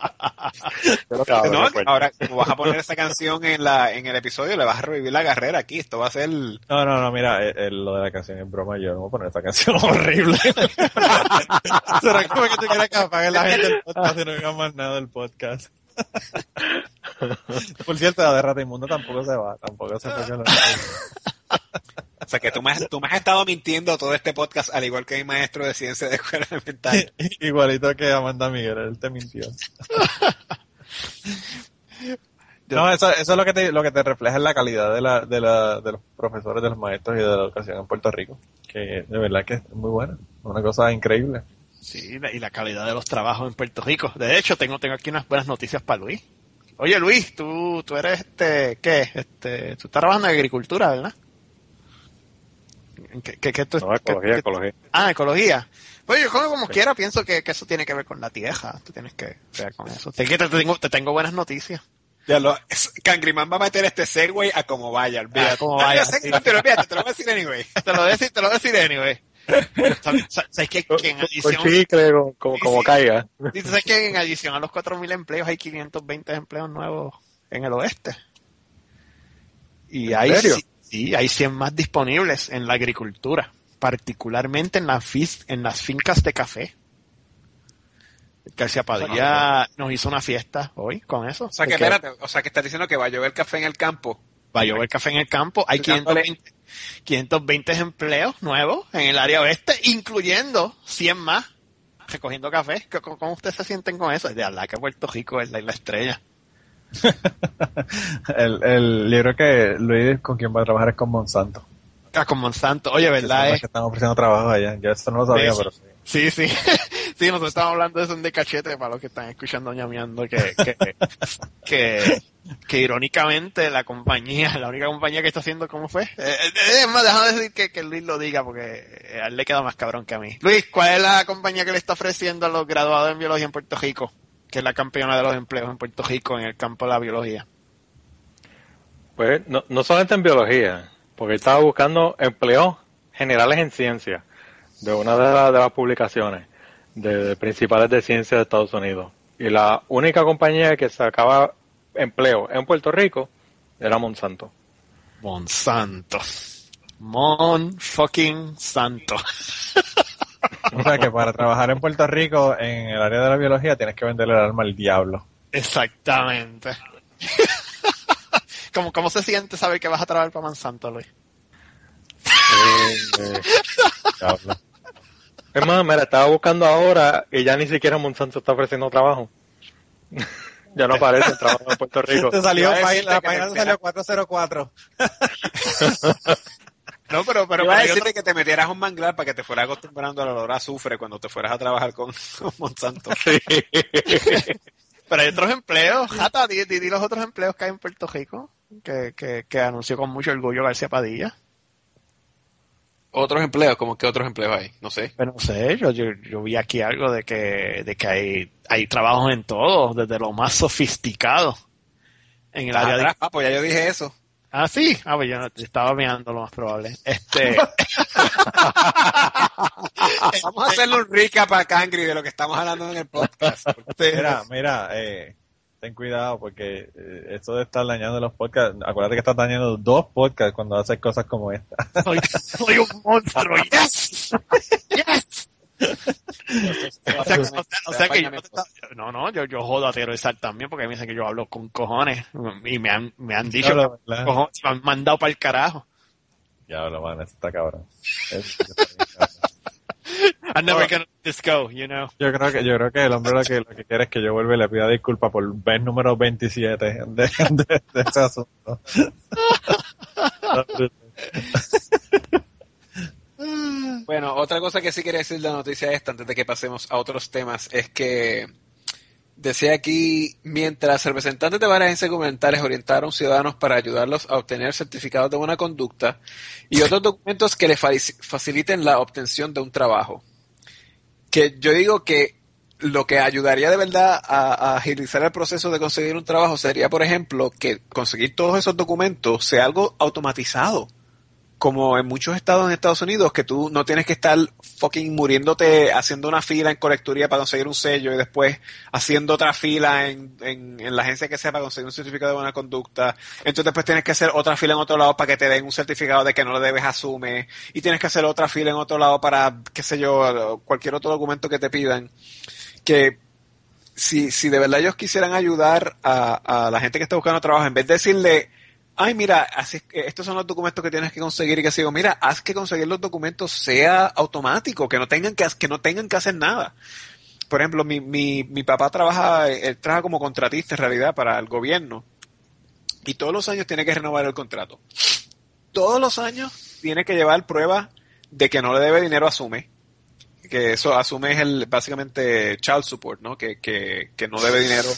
Cabrón, No, ahora, como vas a poner esa canción en la, en el episodio, le vas a revivir la carrera aquí. Esto va a ser, No, no, no, mira, eh, eh, lo de la canción es broma, yo no voy a poner esa canción horrible. ¿Será como que tú quieres que apague la gente el podcast y no diga más nada del podcast? Por cierto, la de Rata Inmundo tampoco se va, tampoco se la- o sea que tú me, has- tú me has estado mintiendo todo este podcast, al igual que mi maestro de ciencia de escuela elemental. Igualito que Amanda Miguel, él te mintió. No, eso, eso es lo que te, lo que te refleja en la calidad de, la, de, la, de los profesores, de los maestros y de la educación en Puerto Rico. Que de verdad que es muy buena. Una cosa increíble. Sí, y la calidad de los trabajos en Puerto Rico. De hecho, tengo, tengo aquí unas buenas noticias para Luis. Oye, Luis, tú, tú eres este, ¿qué? Este, tú estás trabajando en agricultura, ¿verdad? ¿En ¿Qué, qué, qué tú- No, qué- ecología, qué- ecología. Ah, ecología. Pues yo como, como quiera pienso que, que eso tiene que ver con la tierra. Tú tienes que ver con eso. Te, te, tengo, te tengo buenas noticias. Ya lo, es- Cangriman va a meter este Segway a como vaya, olvídate. A como Ah, vaya, sé, sí. Pero olvídate, te lo voy a decir anyway. Te lo voy a decir, te lo voy a decir anyway. ¿Sabes, sabes que, que en adición, como, Sí, como caiga. que en a los 4.000 empleos hay 520 empleos nuevos en el oeste? Y ¿En hay, serio? Sí, hay 100 más disponibles en la agricultura, particularmente en, las fis- en las fincas de café. García Padilla nos hizo una fiesta hoy con eso. O sea que, espérate, o sea que estás diciendo que va a llover café en el campo. Va a llover café en el campo. Hay Dándole- 520, 520 empleos nuevos en el área oeste, incluyendo 100 más recogiendo café. ¿Cómo, cómo- ustedes se sienten con eso? De verdad que Puerto Rico es la estrella. el, creo que Luis con quien va a trabajar es con Monsanto. Ah, con Monsanto. Oye, ¿verdad? Es, que están ofreciendo trabajo allá. Yo esto no lo sabía, pero sí. sí, sí. sí, nosotros estamos hablando de eso en de cachete para los que están escuchando ñameando que, que, que, que irónicamente la compañía, la única compañía que está haciendo, ¿cómo fue? Eh, eh, es más, déjame decir que, que Luis lo diga porque a él le queda más cabrón que a mí. Luis, ¿cuál es la compañía que le está ofreciendo a los graduados en biología en Puerto Rico? Que es la campeona de los empleos en Puerto Rico en el campo de la biología. Pues no, no solamente en biología, porque estaba buscando empleos generales en ciencia de una de, las- de las publicaciones de, de principales de ciencia de Estados Unidos. Y la única compañía que sacaba empleo en Puerto Rico era Monsanto. Monsanto. Mon fucking santo. O sea que para trabajar en Puerto Rico, en el área de la biología, tienes que venderle el alma al diablo. Exactamente. ¿Cómo, ¿Cómo se siente saber que vas a trabajar para Monsanto, Luis? Eh, Diablo. es más, mira, estaba buscando ahora y ya ni siquiera Monsanto está ofreciendo trabajo. ya no aparece el trabajo en Puerto Rico. Te salió, la página te salió 404. No, pero, pero, Iba a pero hay decirte otro- que te metieras un manglar para que te fueras acostumbrando al olor a azufre cuando te fueras a trabajar con, con Monsanto. Sí. pero hay otros empleos. Jata, di, di- di los otros empleos que hay en Puerto Rico, que, que, que anunció con mucho orgullo García Padilla. Otros empleos, como que otros empleos hay, no sé. Pero no sé, yo, yo, yo vi aquí algo de que, de que hay, hay trabajos en todo, desde lo más sofisticado. En el área de... Ah, pues ya yo dije eso. Ah, sí. Ah, pues yo no- estaba mirando lo más probable. Este... Vamos a hacerle un recap a Cangri de lo que estamos hablando en el podcast. Mira, mira, eh, ten cuidado porque eh, esto de estar dañando los podcasts, acuérdate que estás dañando dos podcasts cuando haces cosas como esta. soy, soy un monstruo. Yes. Yes. O sea, o sea- o sea que yo no, no, no, yo, yo jodo a Teresa también porque me dicen que yo hablo con cojones y me han, me han dicho Diablo, que ¿verdad? cojones, me han mandado para el carajo. Eso está cabrón. Eso está cabrón. I'm never gonna let this go, you know. Yo creo que yo creo que el hombre lo que lo que quiere es que yo vuelva y le pida disculpas por vez número 27 de, de, de ese asunto. Bueno, otra cosa que sí quería decir de la noticia esta, antes de que pasemos a otros temas, es que decía aquí, mientras representantes de varias agencias gubernamentales orientaron ciudadanos para ayudarlos a obtener certificados de buena conducta y otros documentos que les fa- faciliten la obtención de un trabajo. Que yo digo que lo que ayudaría de verdad a, a agilizar el proceso de conseguir un trabajo sería, por ejemplo, que conseguir todos esos documentos sea algo automatizado como en muchos estados en Estados Unidos, que tú no tienes que estar fucking muriéndote haciendo una fila en colecturía para conseguir un sello y después haciendo otra fila en, en, en la agencia que sea para conseguir un certificado de buena conducta. Entonces después tienes que hacer otra fila en otro lado para que te den un certificado de que no lo debes asume. Y tienes que hacer otra fila en otro lado para, qué sé yo, cualquier otro documento que te pidan. Que si, si de verdad ellos quisieran ayudar a, a la gente que está buscando trabajo, en vez de decirle, ay, mira, así, es estos son los documentos que tienes que conseguir y que sigo, mira, haz que conseguir los documentos sea automático, que no tengan que, que no tengan que hacer nada. Por ejemplo, mi, mi, mi papá trabaja, él trabaja como contratista en realidad para el gobierno y todos los años tiene que renovar el contrato. Todos los años tiene que llevar pruebas de que no le debe dinero a Sume, que eso asume el básicamente child support, ¿no? Que, que, que no debe dinero.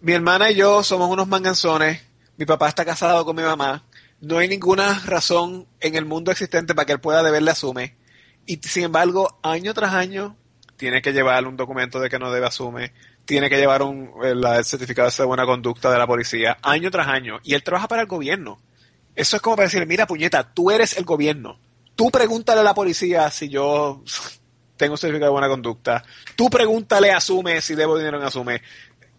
Mi hermana y yo somos unos manganzones. Mi papá está casado con mi mamá. No hay ninguna razón en el mundo existente para que él pueda deberle asume. Y sin embargo, año tras año, tiene que llevar un documento de que no debe asume. Tiene que llevar un, el, el certificado de buena conducta de la policía, año tras año. Y él trabaja para el gobierno. Eso es como para decir, mira, puñeta, tú eres el gobierno. Tú pregúntale a la policía si yo tengo certificado de buena conducta. Tú pregúntale a Asume si debo dinero en Asume.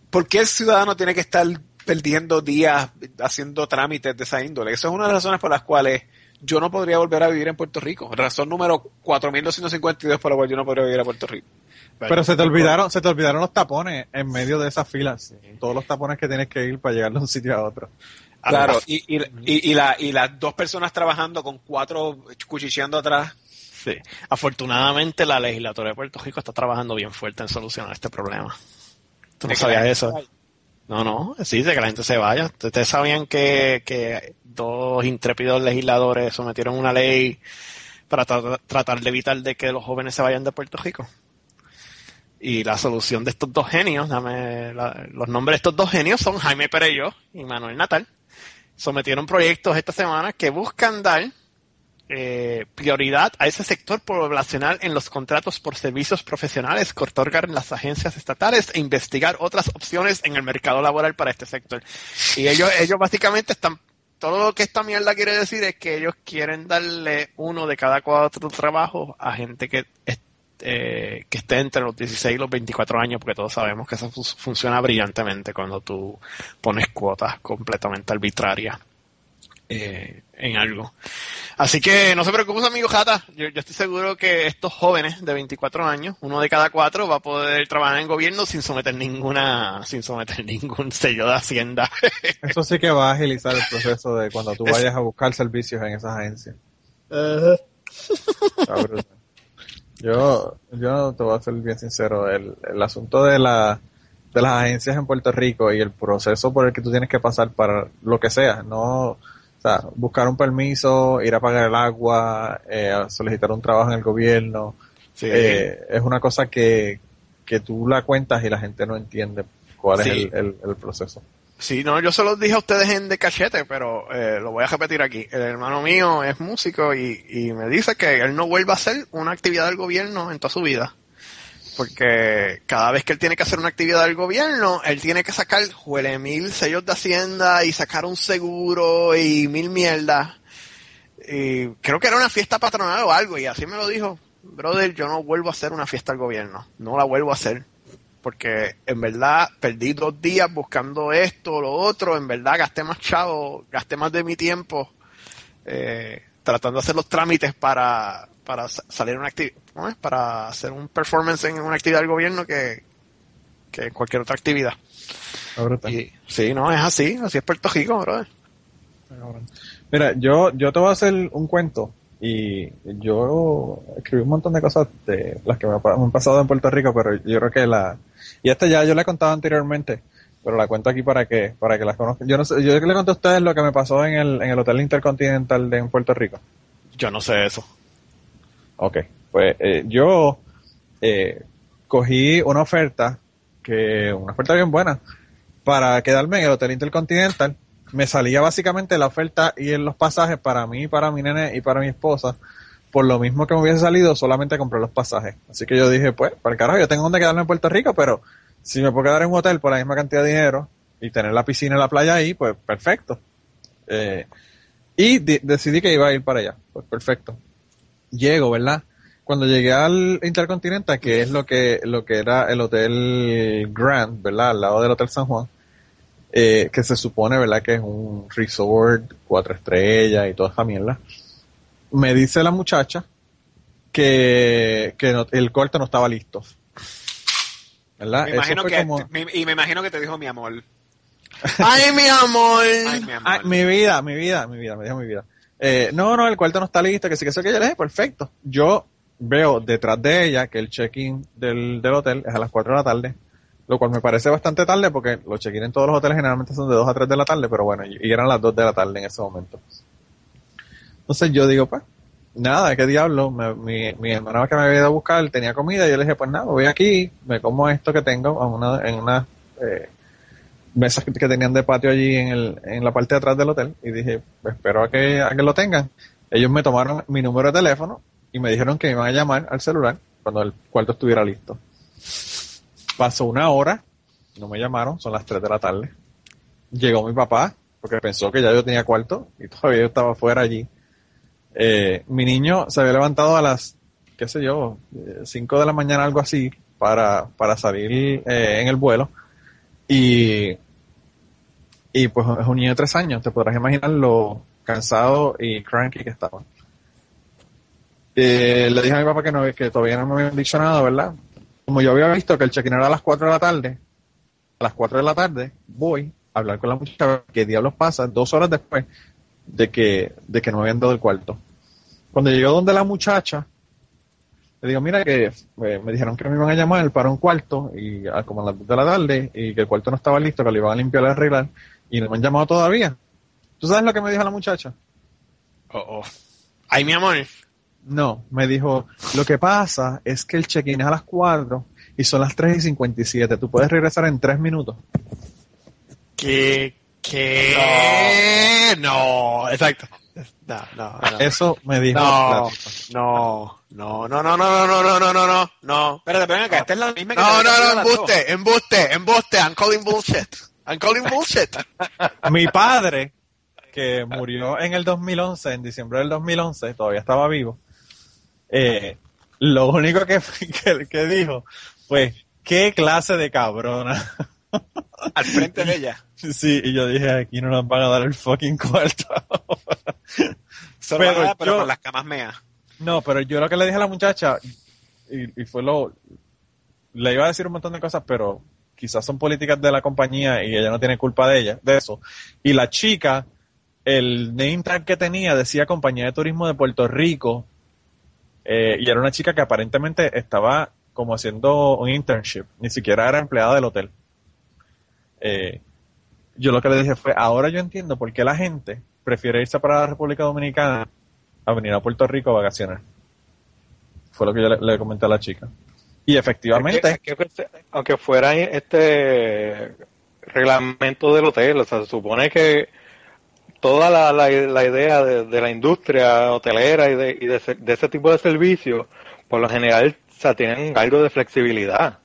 ¿Por qué el ciudadano tiene que estar perdiendo días haciendo trámites de esa índole? Esa es una de las razones por las cuales yo no podría volver a vivir en Puerto Rico. Razón número 4252 por la cual yo no podría vivir a Puerto Rico. Pero se te olvidaron, se te olvidaron los tapones en medio de esas filas. Todos los tapones que tienes que ir para llegar de un sitio a otro. Claro, y, y, y, y, la, y las dos personas trabajando con cuatro cuchicheando atrás. Sí. Afortunadamente la legislatura de Puerto Rico está trabajando bien fuerte en solucionar este problema. ¿Tú no sabías eso? No, no, de que la gente se vaya. Ustedes sabían que, que dos intrépidos legisladores sometieron una ley para tra tratar de evitar de que los jóvenes se vayan de Puerto Rico. Y la solución de estos dos genios, dame los nombres de estos dos genios son Jaime Perello y Manuel Natal sometieron proyectos esta semana que buscan dar eh, prioridad a ese sector poblacional en los contratos por servicios profesionales que otorgan las agencias estatales e investigar otras opciones en el mercado laboral para este sector. Y ellos, ellos básicamente están, todo lo que esta mierda quiere decir es que ellos quieren darle uno de cada cuatro trabajos a gente que eh, que esté entre los 16 y los 24 años, porque todos sabemos que eso funciona brillantemente cuando tú pones cuotas completamente arbitrarias eh, en algo. Así que no se preocupen, amigo Jata. Yo, yo, estoy seguro que estos jóvenes de 24 años, uno de cada cuatro, va a poder trabajar en gobierno sin someter ninguna, sin someter ningún sello de hacienda. Eso sí que va a agilizar el proceso de cuando tú vayas a buscar servicios en esas agencias. Uh -huh. Yo, yo te voy a ser bien sincero, el, el asunto de, la, de las agencias en Puerto Rico y el proceso por el que tú tienes que pasar para lo que sea, no, sea, buscar un permiso, ir a pagar el agua, eh, solicitar un trabajo en el gobierno, sí. eh, es una cosa que, que tú la cuentas y la gente no entiende cuál sí. es el, el, el proceso. Sí, no, yo se los dije a ustedes en de cachete, pero eh, lo voy a repetir aquí. El hermano mío es músico y, y, me dice que él no vuelve a hacer una actividad del gobierno en toda su vida. Porque cada vez que él tiene que hacer una actividad del gobierno, él tiene que sacar juele mil sellos de hacienda y sacar un seguro y mil mierdas. Y creo que era una fiesta patronal o algo y así me lo dijo. Brother, yo no vuelvo a hacer una fiesta del gobierno. No la vuelvo a hacer porque en verdad perdí dos días buscando esto, lo otro, en verdad gasté más chavo, gasté más de mi tiempo eh, tratando de hacer los trámites para, para salir una ¿no es? para hacer un performance en una actividad del gobierno que, que cualquier otra actividad. Y, sí, no, es así, así es Puerto Rico, brother. Mira, yo, yo te voy a hacer un cuento y yo escribí un montón de cosas de las que me han pasado en Puerto Rico, pero yo creo que la, y esta ya yo la he contado anteriormente, pero la cuento aquí para que, para que las conozcan. Yo no sé, yo le conté a ustedes lo que me pasó en el, en el Hotel Intercontinental de en Puerto Rico. Yo no sé eso. Ok, pues eh, yo eh, cogí una oferta, que, una oferta bien buena, para quedarme en el Hotel Intercontinental. Me salía básicamente la oferta y en los pasajes para mí, para mi nene y para mi esposa. Por lo mismo que me hubiese salido, solamente compré los pasajes. Así que yo dije, pues, para el carajo, yo tengo donde quedarme en Puerto Rico, pero si me puedo quedar en un hotel por la misma cantidad de dinero y tener la piscina y la playa ahí, pues perfecto. Eh, y de decidí que iba a ir para allá. Pues perfecto. Llego, ¿verdad? Cuando llegué al Intercontinental, que es lo que, lo que era el Hotel Grand, ¿verdad? Al lado del Hotel San Juan, eh, que se supone, ¿verdad? Que es un resort, cuatro estrellas y toda esa mierda. Me dice la muchacha que, que no, el corte no estaba listo. ¿Verdad? Me imagino que, como... me, y me imagino que te dijo mi amor. ¡Ay, mi amor! Ay, mi amor. Ay, mi vida, mi vida, mi vida, me dijo mi vida. Eh, no, no, el cuarto no está listo, que sí, que eso que yo le dije, perfecto. Yo veo detrás de ella que el check-in del, del hotel es a las 4 de la tarde, lo cual me parece bastante tarde porque los check-in en todos los hoteles generalmente son de 2 a 3 de la tarde, pero bueno, y eran las 2 de la tarde en ese momento. Entonces yo digo, pues, nada, qué diablo, me- mi, mi hermana que me había ido a buscar tenía comida y yo le dije, pues nada, voy aquí, me como esto que tengo en una, en una eh, mesas que, tenían de patio allí en, el, en la parte de atrás del hotel y dije, pues espero a que, a que lo tengan. Ellos me tomaron mi número de teléfono y me dijeron que me iban a llamar al celular cuando el cuarto estuviera listo. Pasó una hora, no me llamaron, son las 3 de la tarde. Llegó mi papá, porque pensó que ya yo tenía cuarto y todavía yo estaba fuera allí. Eh, mi niño se había levantado a las, qué sé yo, 5 de la mañana, algo así, para, para salir eh, en el vuelo. Y, y pues es un niño de 3 años, te podrás imaginar lo cansado y cranky que estaba. Eh, le dije a mi papá que, no, que todavía no me habían dicho nada, ¿verdad? Como yo había visto que el check-in era a las 4 de la tarde, a las 4 de la tarde voy a hablar con la muchacha, qué diablos pasa, dos horas después de que, de que no me habían dado el cuarto. Cuando llegó donde la muchacha, le digo, mira que eh, me dijeron que me iban a llamar para un cuarto y como a las 2 de la tarde y que el cuarto no estaba listo, que lo iban a limpiar y arreglar y no me han llamado todavía. ¿Tú sabes lo que me dijo la muchacha? Oh, oh. Ay, mi amor. No, me dijo, lo que pasa es que el check-in es a las 4 y son las 3 y 57. Tú puedes regresar en 3 minutos. ¿Qué? ¿Qué? No, exacto. No, no, no. Eso me dijo No, no, no, no, no, no, no, no, no, no, no, no, no. Espérate, ven acá, esta es la misma que No, no, no, embuste, embuste, embuste. I'm calling bullshit. I'm calling bullshit. Mi padre, que murió en el 2011, en diciembre del 2011, todavía estaba vivo, eh, lo único que, que, que dijo fue, ¿qué clase de cabrona? Al frente de ella. Sí, y yo dije, aquí no nos van a dar el fucking cuarto. Solo Pero nada, pero yo- con las camas meas. No, pero yo lo que le dije a la muchacha, y, y fue lo, le iba a decir un montón de cosas, pero quizás son políticas de la compañía y ella no tiene culpa de ella, de eso. Y la chica, el name tag que tenía decía compañía de turismo de Puerto Rico, eh, y era una chica que aparentemente estaba como haciendo un internship, ni siquiera era empleada del hotel. Eh, yo lo que le dije fue, ahora yo entiendo por qué la gente prefiere irse para la República Dominicana a venir a Puerto Rico a vacacionar. Fue lo que yo le, comenté a la chica. Y efectivamente, aunque fuera este reglamento del hotel, o sea, se supone que toda la, la, la idea de, de la industria hotelera y, de, y de, ese, de ese tipo de servicios, por lo general, o sea, tienen algo de flexibilidad.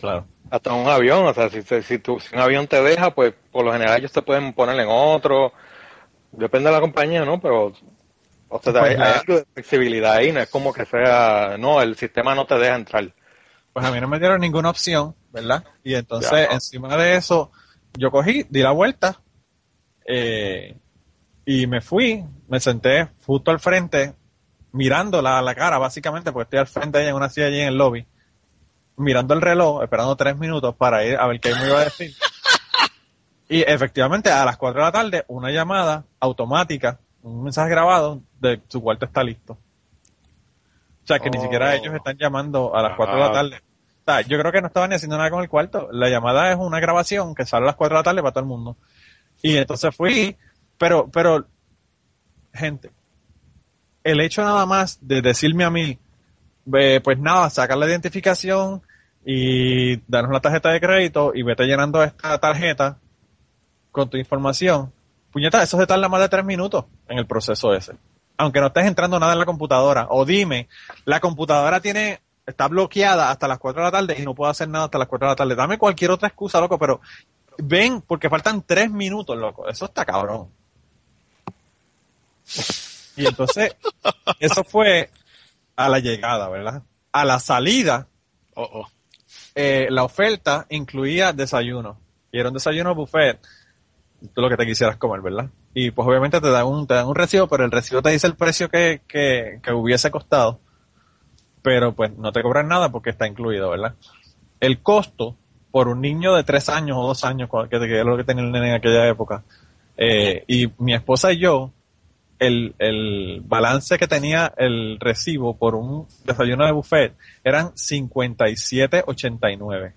claro. Hasta un avión, o sea, si, si, si tú- si un avión te deja, pues por lo general ellos te pueden poner en otro. Depende de la compañía, ¿no? Pero, o sea, Pues hay, algo de flexibilidad ahí, no es como que sea, no, el sistema no te deja entrar. Pues a mí no me dieron ninguna opción, ¿verdad? Y entonces, Ya. encima de eso, yo cogí, di la vuelta, eh, y me fui, me senté justo al frente, mirándola a la cara, básicamente, porque estoy al frente de ella en una silla allí en el lobby, mirando el reloj, esperando tres minutos para ir a ver qué me iba a decir. Y efectivamente, a las cuatro de la tarde, una llamada automática, un mensaje grabado de su cuarto está listo. O sea, que ni Oh. siquiera ellos están llamando a las 4 de la tarde. O sea, yo creo que no estaban ni haciendo nada con el cuarto. La llamada es una grabación que sale a las 4 de la tarde para todo el mundo. Y entonces fui, pero, pero, gente, el hecho nada más de decirme a mí, pues nada, sacar la identificación y darnos la tarjeta de crédito y vete llenando esta tarjeta con tu información. Puñeta, eso se tarda más de tres minutos en el proceso ese. Aunque no estés entrando nada en la computadora. O dime, la computadora tiene, está bloqueada hasta las 4 de la tarde y no puedo hacer nada hasta las 4 de la tarde. Dame cualquier otra excusa, loco, pero ven, porque faltan tres minutos, loco. Eso está cabrón. Y entonces, eso fue a la llegada, ¿verdad? A la salida, Oh, oh. eh, la oferta incluía desayuno. Y era un desayuno buffet. Tú lo que te quisieras comer, ¿verdad? Y pues obviamente te dan un, te dan un recibo, pero el recibo te dice el precio que, que, que hubiese costado. Pero pues no te cobran nada porque está incluido, ¿verdad? El costo por un niño de tres años o dos años, que, era lo que tenía el nene en aquella época, eh, y mi esposa y yo, el, el balance que tenía el recibo por un desayuno de buffet eran 57.89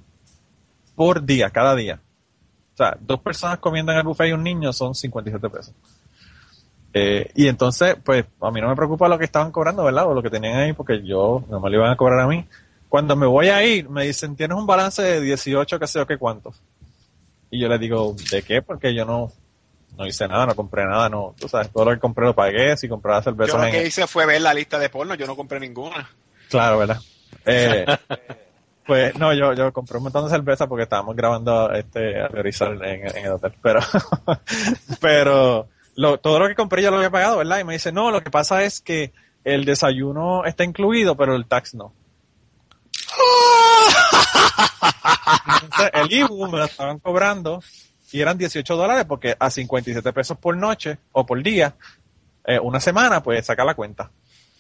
por día, cada día. O sea, dos personas comiendo en el buffet y un niño son 57 pesos. Eh, y entonces, pues, a mí no me preocupa lo que estaban cobrando, ¿verdad? O lo que tenían ahí, porque yo no lo iban a cobrar a mí. Cuando me voy a ir, me dicen, tienes un balance de 18, qué sé yo, qué cuántos. Y yo le digo, ¿de qué? Porque yo no, no hice nada, no compré nada, no, tú sabes, todo lo que compré lo pagué, si compraba cervezas Yo lo en- que hice fue ver la lista de porno, yo no compré ninguna. Claro, ¿verdad? Eh, pues no, yo, yo compré un montón de cerveza porque estábamos grabando este en, en el hotel, pero pero lo, todo lo que compré ya lo había pagado, ¿verdad? Y me dice, no, lo que pasa es que el desayuno está incluido, pero el tax no. Entonces, el IBU me lo estaban cobrando y eran 18 dólares porque a 57 pesos por noche o por día, eh, una semana, pues saca la cuenta.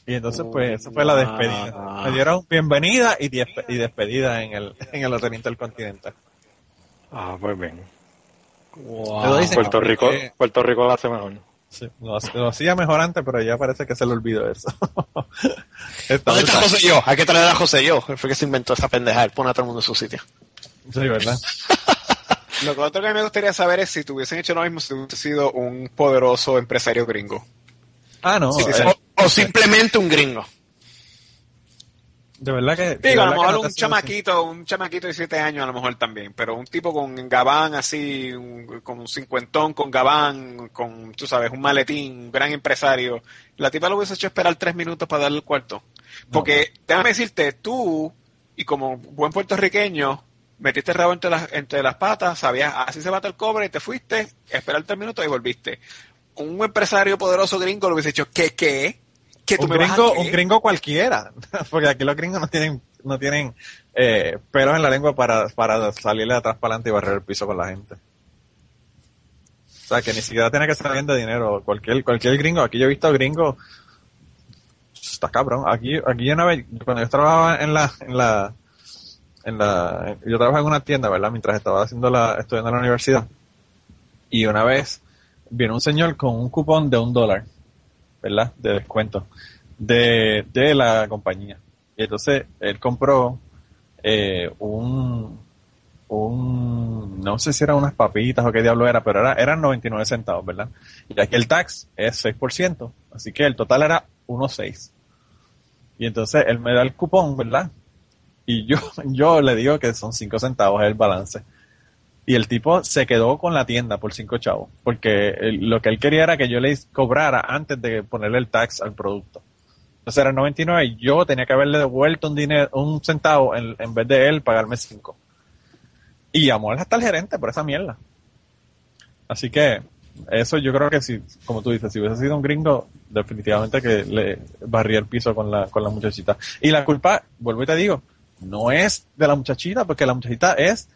Y entonces, pues, eso fue la despedida. Me dieron bienvenida y, despe- y despedida en el, en el Hotel Intercontinental. Ah, pues bien. Dicen Puerto Rico, que- Puerto Rico lo hace mejor. sí, lo, lo hacía mejor antes, pero ya parece que se le olvidó eso. Está ¿Dónde está. José Yo? Hay que traer a José Yo. Fue que se inventó esa pendeja. Él pone a todo el mundo en su sitio. Sí, ¿verdad? Lo que otro que me gustaría saber es si tuviesen hecho lo mismo si hubiese sido un poderoso empresario gringo. Ah, no. Sí, sí, eh. O simplemente un gringo. de verdad que. Digo, a lo mejor no un chamaquito, un chamaquito de siete años a lo mejor también, pero un tipo con gabán así, un- con un cincuentón, con gabán, con, tú sabes, un maletín, un gran empresario, la tipa lo hubiese hecho esperar tres minutos para darle el cuarto. Porque, déjame decirte, tú, y como buen puertorriqueño, metiste el rabo entre las, entre las patas, sabías, así se bate el cobre, y te fuiste, esperar tres minutos y volviste. Un empresario poderoso gringo lo hubiese hecho, ¿qué, qué? ¿Que tú un me vas a gringo, un gringo cualquiera, porque aquí los gringos no tienen, no tienen eh, pelos en la lengua para, para salirle atrás para adelante y barrer el piso con la gente. O sea, que ni siquiera tiene que ser bien de dinero. Cualquier, cualquier gringo, aquí yo he visto gringos, está cabrón. Aquí, aquí una vez, cuando yo trabajaba en la, en la, en la, yo trabajaba en una tienda, ¿verdad? Mientras estaba haciendo la, estudiando en la universidad. Y una vez vino un señor con un cupón de un dólar. ¿verdad? De descuento de, de la compañía. Y entonces él compró eh, un, un, no sé si eran unas papitas o qué diablo era, pero era, eran 99 centavos, ¿verdad? Y aquí el tax es 6%, así que el total era 1.6. Y entonces él me da el cupón, ¿verdad? Y yo, yo le digo que son 5 centavos el balance. Y el tipo se quedó con la tienda por cinco chavos, porque lo que él quería era que yo le cobrara antes de ponerle el tax al producto. Entonces era 99 y yo tenía que haberle devuelto un dinero, un centavo en, en vez de él pagarme cinco. Y llamó hasta el gerente por esa mierda. Así que eso yo creo que si, como tú dices, si hubiese sido un gringo, definitivamente que le barría el piso con la, con la muchachita. Y la culpa, vuelvo y te digo, no es de la muchachita, porque la muchachita es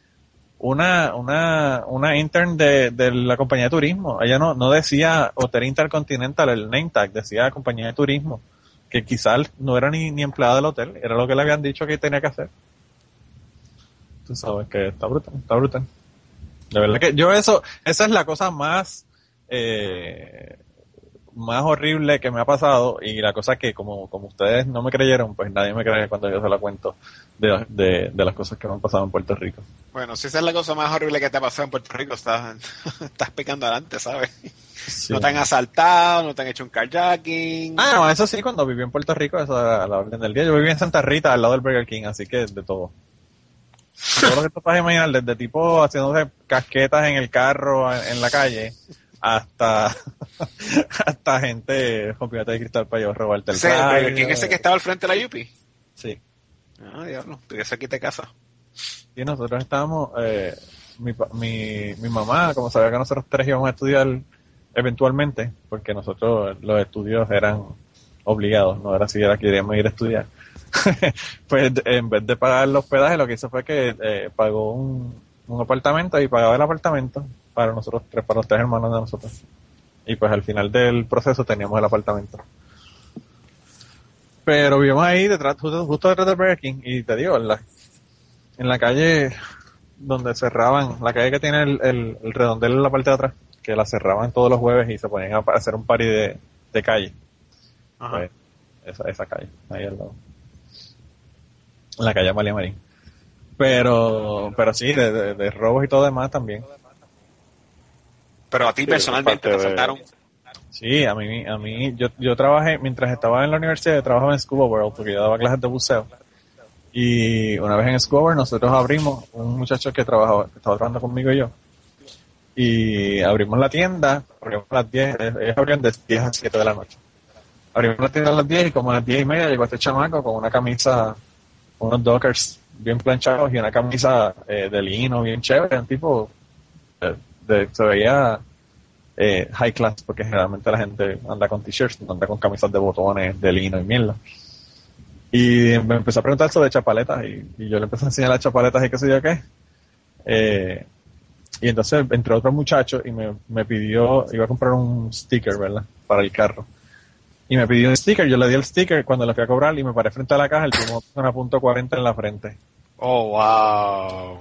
una, una, una intern de, de la compañía de turismo. Ella no, no decía Hotel Intercontinental, el name tag, decía compañía de turismo, que quizás no era ni, ni empleada del hotel, era lo que le habían dicho que tenía que hacer. Tú sabes que está brutal, está brutal. De verdad que yo eso, esa es la cosa más, eh, más horrible que me ha pasado y la cosa que como, como ustedes no me creyeron, pues nadie me cree cuando yo se la cuento de, de, de las cosas que me han pasado en Puerto Rico. Bueno, si esa es la cosa más horrible que te ha pasado en Puerto Rico, estás, estás picando adelante, ¿sabes? Sí. No te han asaltado, no te han hecho un carjacking. Ah, no, eso sí, cuando viví en Puerto Rico, eso era a la orden del día. Yo viví en Santa Rita, al lado del Burger King, así que de todo. Todo lo que te puedes imaginar, desde tipo haciéndose casquetas en el carro, en, en la calle, hasta hasta gente con pilotes de cristal para llevar robarte el Burger radio. King ese que estaba al frente de la Yupi. Sí. Ah, diablo, tú ya aquí te casa. Y nosotros estábamos, eh, mi, mi, mi mamá, como sabía que nosotros tres íbamos a estudiar eventualmente, porque nosotros los estudios eran obligados, no era si era que queríamos ir a estudiar. pues en vez de pagar el hospedaje, lo que hizo fue que eh, pagó un, un apartamento y pagaba el apartamento para nosotros tres, para los tres hermanos de nosotros. Y pues al final del proceso teníamos el apartamento. Pero vivimos ahí detrás, justo, justo detrás del Burger King, y te digo, en la, en la calle donde cerraban, la calle que tiene el, el, el redondel en la parte de atrás, que la cerraban todos los jueves y se ponían a hacer un party de, de calle. Pues, esa, esa calle, ahí al lado. En la calle María Marín. Pero, pero sí, de, de, de robos y todo demás también. Pero a ti Sí, personalmente te de- asaltaron. Sí, a mí, a mí, yo, yo trabajé, mientras estaba en la universidad, yo trabajaba en Scuba World porque yo daba clases de buceo. Y una vez en Scuba World nosotros abrimos, un muchacho que trabajaba, que estaba trabajando conmigo y yo, y abrimos la tienda, abrimos a las 10, ellos abrían de 10 a 7 de la noche. Abrimos la tienda a las 10 y como a las 10 y media llegó este chamaco con una camisa, unos dockers bien planchados y una camisa eh, de lino bien chévere, un tipo, eh, de, se veía eh, high class, porque generalmente la gente anda con t-shirts, anda con camisas de botones, de lino y mierda. Y me empezó a preguntar sobre chapaletas y, yo le empecé a enseñar las chapaletas y qué sé yo qué. Eh, y entonces entró otro muchacho y me, me pidió, iba a comprar un sticker, ¿verdad? Para el carro. Y me pidió un sticker, yo le di el sticker cuando le fui a cobrar y me paré frente a la caja, el tipo una punto 40 en la frente. Oh, wow.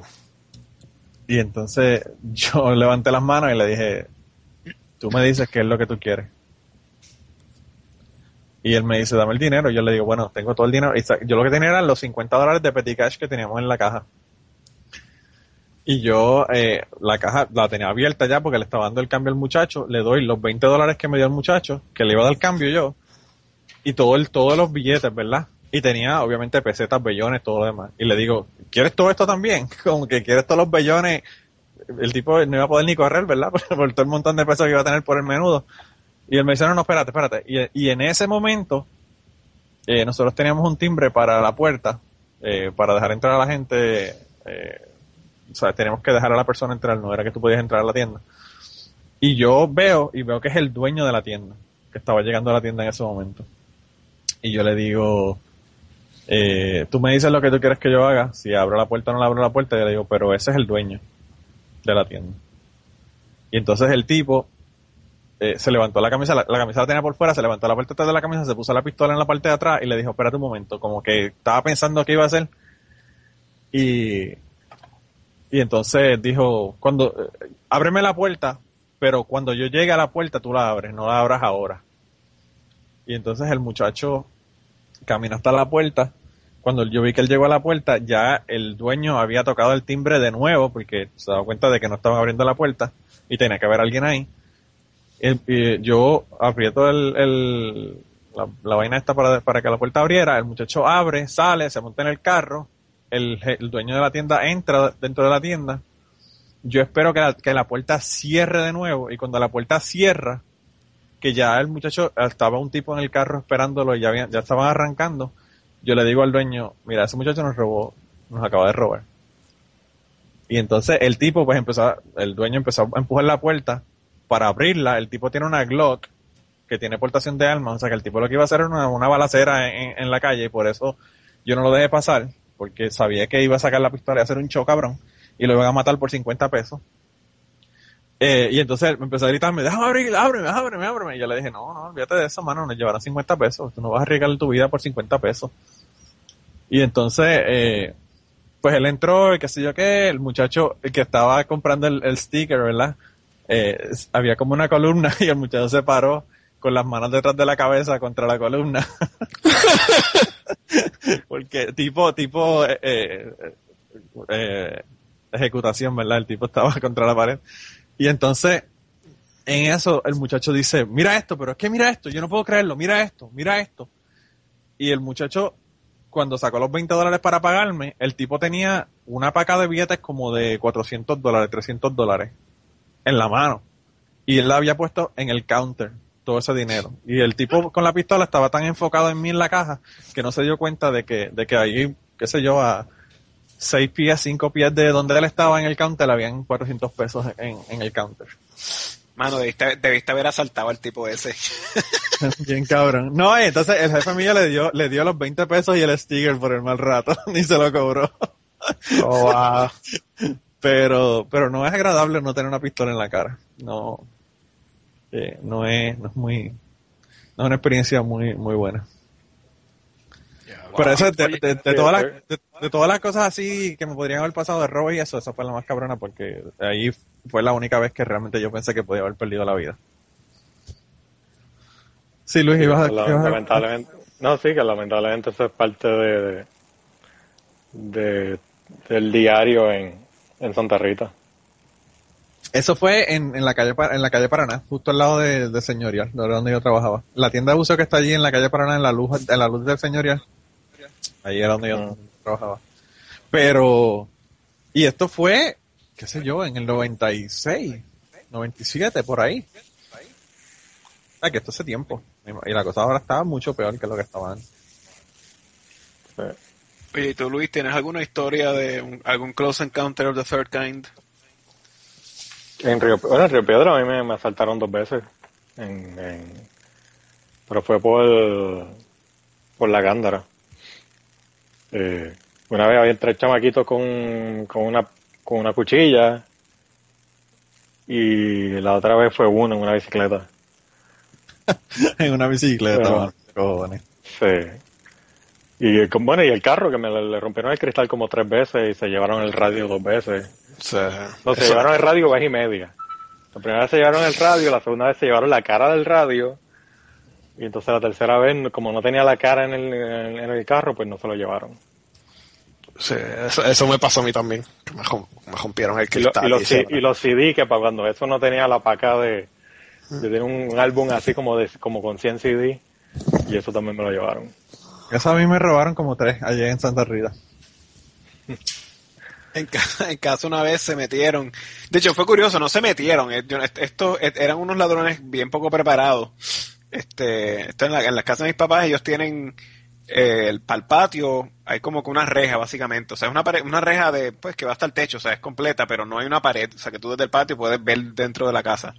Y entonces yo levanté las manos y le dije, tú me dices qué es lo que tú quieres. Y él me dice, dame el dinero. Yo le digo, bueno, tengo todo el dinero. Y yo lo que tenía eran los 50 dólares de petty cash que teníamos en la caja. Y yo eh, la caja la tenía abierta ya porque le estaba dando el cambio al muchacho. Le doy los 20 dólares que me dio el muchacho, que le iba a dar el cambio yo. Y todo el, todos los billetes, ¿verdad? Y tenía, obviamente, pesetas, bellones, todo lo demás. Y le digo, ¿quieres todo esto también? Como que quieres todos los bellones. El tipo no iba a poder ni correr, ¿verdad? Por, todo el montón de pesos que iba a tener por el menudo. Y él me dice, no, no, espérate, espérate. Y, y en ese momento, eh, nosotros teníamos un timbre para la puerta, eh, para dejar entrar a la gente. eh, o sea, teníamos que dejar a la persona entrar, no era que tú podías entrar a la tienda. Y yo veo, y veo que es el dueño de la tienda, que estaba llegando a la tienda en ese momento. Y yo le digo, eh, tú me dices lo que tú quieres que yo haga, si abro la puerta o no la abro la puerta, yo le digo, pero ese es el dueño de la tienda. Y entonces el tipo eh, se levantó la camisa, la, camisa la tenía por fuera, se levantó la parte de la camisa, se puso la pistola en la parte de atrás y le dijo, espérate un momento, como que estaba pensando qué iba a hacer. Y, y entonces dijo, cuando, eh, ábreme la puerta, pero cuando yo llegue a la puerta tú la abres, no la abras ahora. Y entonces el muchacho caminó hasta la puerta. Cuando yo vi que él llegó a la puerta, ya el dueño había tocado el timbre de nuevo porque se daba cuenta de que no estaban abriendo la puerta y tenía que haber alguien ahí. Yo aprieto el, la, vaina esta para, para que la puerta abriera. El muchacho abre, sale, se monta en el carro. El, el dueño de la tienda entra dentro de la tienda. Yo espero que la, que la puerta cierre de nuevo y cuando la puerta cierra, que ya el muchacho estaba un tipo en el carro esperándolo y ya, habían- ya estaban arrancando. Yo le digo al dueño, mira, ese muchacho nos robó, nos acaba de robar. Y entonces el tipo, pues empezó, el dueño empezó a empujar la puerta para abrirla. El tipo tiene una Glock que tiene portación de armas, o sea que el tipo lo que iba a hacer era una, una balacera en, en la calle y por eso yo no lo dejé pasar, porque sabía que iba a sacar la pistola y hacer un show cabrón y lo iban a matar por 50 pesos. Eh, y entonces me empezó a gritarme, déjame abrir, ábreme, ábreme, ábreme. Y yo le dije, no, no, olvídate de eso, mano, nos llevarán 50 pesos. Tú no vas a arriesgar tu vida por 50 pesos. Y entonces, eh, pues él entró y qué sé yo qué, el muchacho que estaba comprando el, sticker, ¿verdad? Eh, había como una columna y el muchacho se paró con las manos detrás de la cabeza contra la columna. Porque tipo, tipo, eh, eh, eh, ejecutación, ¿verdad? El tipo estaba contra la pared. Y entonces, en eso, el muchacho dice, mira esto, pero es que mira esto, yo no puedo creerlo, mira esto, mira esto. Y el muchacho, cuando sacó los 20 dólares para pagarme, el tipo tenía una paca de billetes como de 400 dólares, 300 dólares en la mano. Y él la había puesto en el counter, todo ese dinero. Y el tipo con la pistola estaba tan enfocado en mí en la caja que no se dio cuenta de que, de que ahí, qué sé yo, a 6 pies, 5 pies de donde él estaba en el counter, habían 400 pesos en, en el counter. Mano, debiste, debiste haber asaltado al tipo ese. Bien cabrón. No, entonces el jefe mío le dio, le dio los 20 pesos y el sticker por el mal rato, ni se lo cobró. Oh, wow. Pero, pero no es agradable no tener una pistola en la cara. No, eh, no es, no es muy, no es una experiencia muy, muy buena. Pero eso, de, de- de sí, todas las, eh. de, de todas las cosas así que me podrían haber pasado de robo y eso, esa fue la más cabrona porque ahí fue la única vez que realmente yo pensé que podía haber perdido la vida. Sí, Luis, ibas a, La- ibas a- lamentablemente, no, sí, que lamentablemente eso es parte de, de, de- del diario en, en Santa Rita. Eso fue en, en la calle en la calle Paraná, justo al lado de, de Señorial, de donde yo trabajaba. La tienda de buceo que está allí en la calle Paraná, en la luz, en la luz del Señorial. Ahí era donde yo trabajaba. Pero, y esto fue, qué sé yo, en el 96, 97, por ahí. Ah, que esto hace tiempo. Y la cosa ahora estaba mucho peor que lo que estaba antes. Oye, ¿y tú, Luis, tienes alguna historia de un- algún close encounter of the third kind? En Río, bueno, en Río Piedra a mí me, me asaltaron dos veces. En, en- pero fue por, por la Gándara. Eh, una vez había tres chamaquitos con, con, una, con una cuchilla y la otra vez fue uno en una bicicleta. en una bicicleta, Pero- cojones. Sí. Y bueno, y el carro que me le, le rompieron el cristal como tres veces y se llevaron el radio dos veces. No, se Eso- llevaron el radio vez y media. La primera vez se llevaron el radio, la segunda vez se llevaron la cara del radio. Y entonces la tercera vez, como no tenía la cara en el, en, el carro, pues no se lo llevaron. Sí, eso, eso me pasó a mí también. que Me, me rompieron el Y, lo- cristal. y los, y C- y los CD, que para cuando eso no tenía la paca de, de tener un álbum así como de como con 100 CD, y eso también me lo llevaron. Eso a mí me robaron como tres allá en Santa Rita. En, ca- en casa una vez se metieron. De hecho, fue curioso, no se metieron. eh, Estos eran unos ladrones bien poco preparados. Este, esto en, la, en las casas de mis papás, ellos tienen eh, el pal patio, hay como que una reja, básicamente. O sea, es una, pared- una reja de, pues, que va hasta el techo, o sea, es completa, pero no hay una pared. O sea, que tú desde el patio puedes ver dentro de la casa.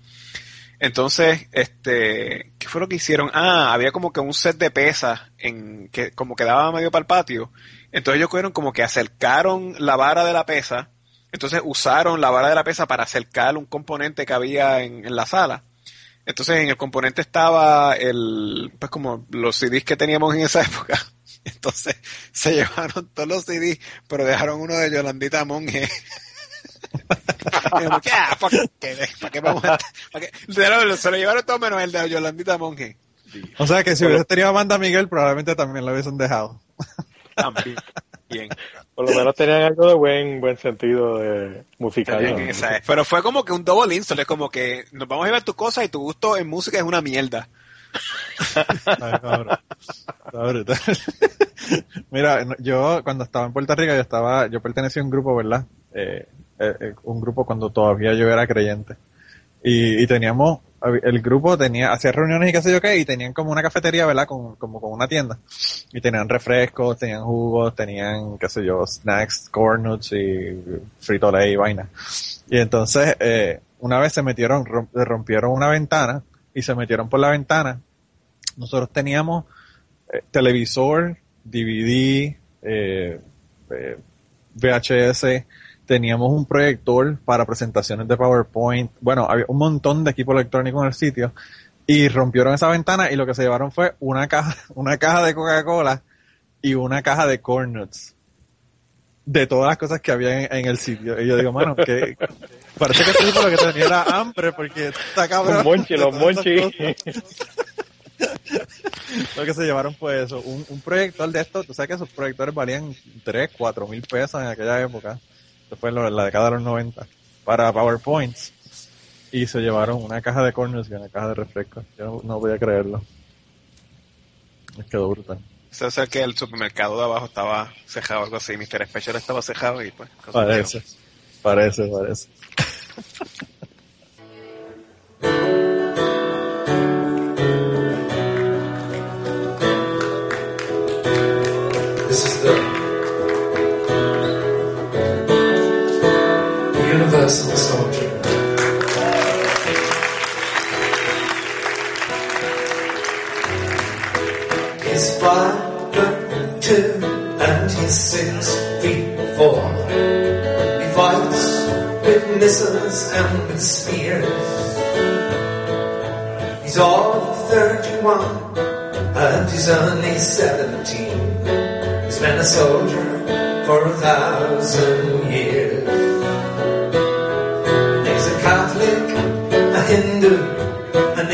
Entonces, este, ¿qué fue lo que hicieron? Ah, había como que un set de pesas en que como quedaba medio para el patio. Entonces ellos cogieron como que acercaron la vara de la pesa. Entonces usaron la vara de la pesa para acercar un componente que había en, en la sala. Entonces en el componente estaba el, pues como los CDs que teníamos en esa época. Entonces se llevaron todos los CDs, pero dejaron uno de Yolandita Monge. Ah, ¿para qué? ¿Para qué vamos a- Se lo llevaron todo menos el de Yolandita Monge. O sea que si hubiese tenido a Amanda Miguel, probablemente también lo hubiesen dejado. También. Bien. Por lo menos tenían algo de buen buen sentido de musical. Pero fue como que un double install, es como que nos vamos a llevar tu cosa y tu gusto en música es una mierda. Ay, cabrón. Está brutal. Mira, yo cuando estaba en Puerto Rico, yo estaba, yo pertenecía a un grupo, ¿verdad? Eh, eh, eh, un grupo cuando todavía yo era creyente. Y, y teníamos, el grupo tenía, hacía reuniones y qué sé yo qué, y tenían como una cafetería, ¿verdad? Con, como con una tienda. Y tenían refrescos, tenían jugos, tenían, qué sé yo, snacks, corn nuts y frito lay y vaina. Y entonces, eh, una vez se metieron, rom- rompieron una ventana y se metieron por la ventana. Nosotros teníamos eh, televisor, DVD, VHS, teníamos un proyector para presentaciones de PowerPoint. Bueno, había un montón de equipo electrónico en el sitio y rompieron esa ventana y lo que se llevaron fue una caja, una caja de Coca-Cola y una caja de corn nuts. De todas las cosas que había en, en el sitio. Y yo digo, mano, que parece que este tipo lo que tenía era hambre porque está cabrón. Los monchi, los monchi. Lo que se llevaron fue eso, un, un proyector de estos, tú sabes que esos proyectores valían 3, 4 mil pesos en aquella época, esto fue lo- la década de los 90, para PowerPoints, y se llevaron una caja de corners y una caja de refrescos, yo no, podía creerlo. Me quedó brutal. O sea, que el supermercado de abajo estaba cejado, algo así. Mr. Special estaba cejado y pues. cosas Parece, parece, parece. Soldier. He's five foot two and he's six feet four. He fights with missiles and with spears. He's all 31 and he's only 17. He's been a soldier for a thousand years.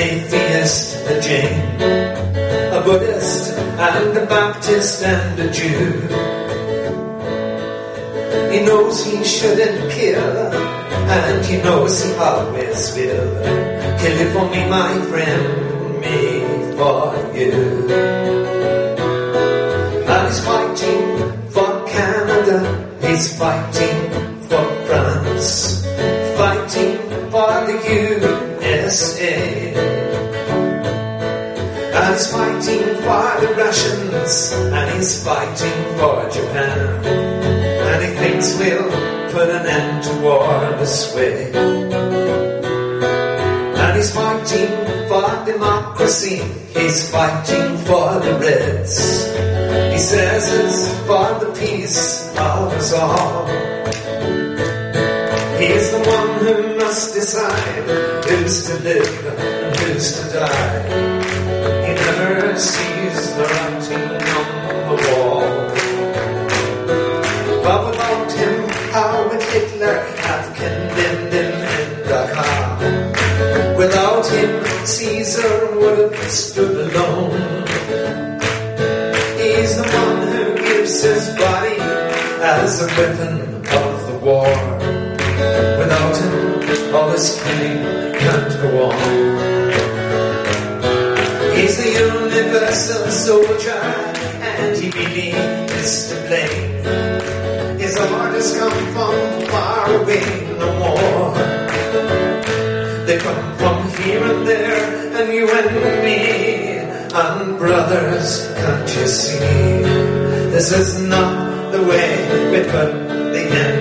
Atheist, a Jain, a Buddhist, and a Baptist, and a Jew. He knows he shouldn't kill, and he knows he always will. Kill it for me, my friend, me for you. And he's fighting for Canada, he's fighting for France, fighting for the USA. He's fighting for the Russians, and he's fighting for Japan. And he thinks we'll put an end to war this way. And he's fighting for democracy, he's fighting for the Reds. He says it's for the peace of us all. He's the one who must decide who's to live and who's to die. Never sees the writing on the wall. But without him, how would Hitler have condemned him in Dachau? Without him, Caesar would have stood alone. He's the one who gives his body as a weapon of the war. Without him, all this killing can't go on. Universal soldier, and he is to blame. His orders come from far away no more. They come from here and there, and you and me, and brothers, can't you see? This is not the way put the end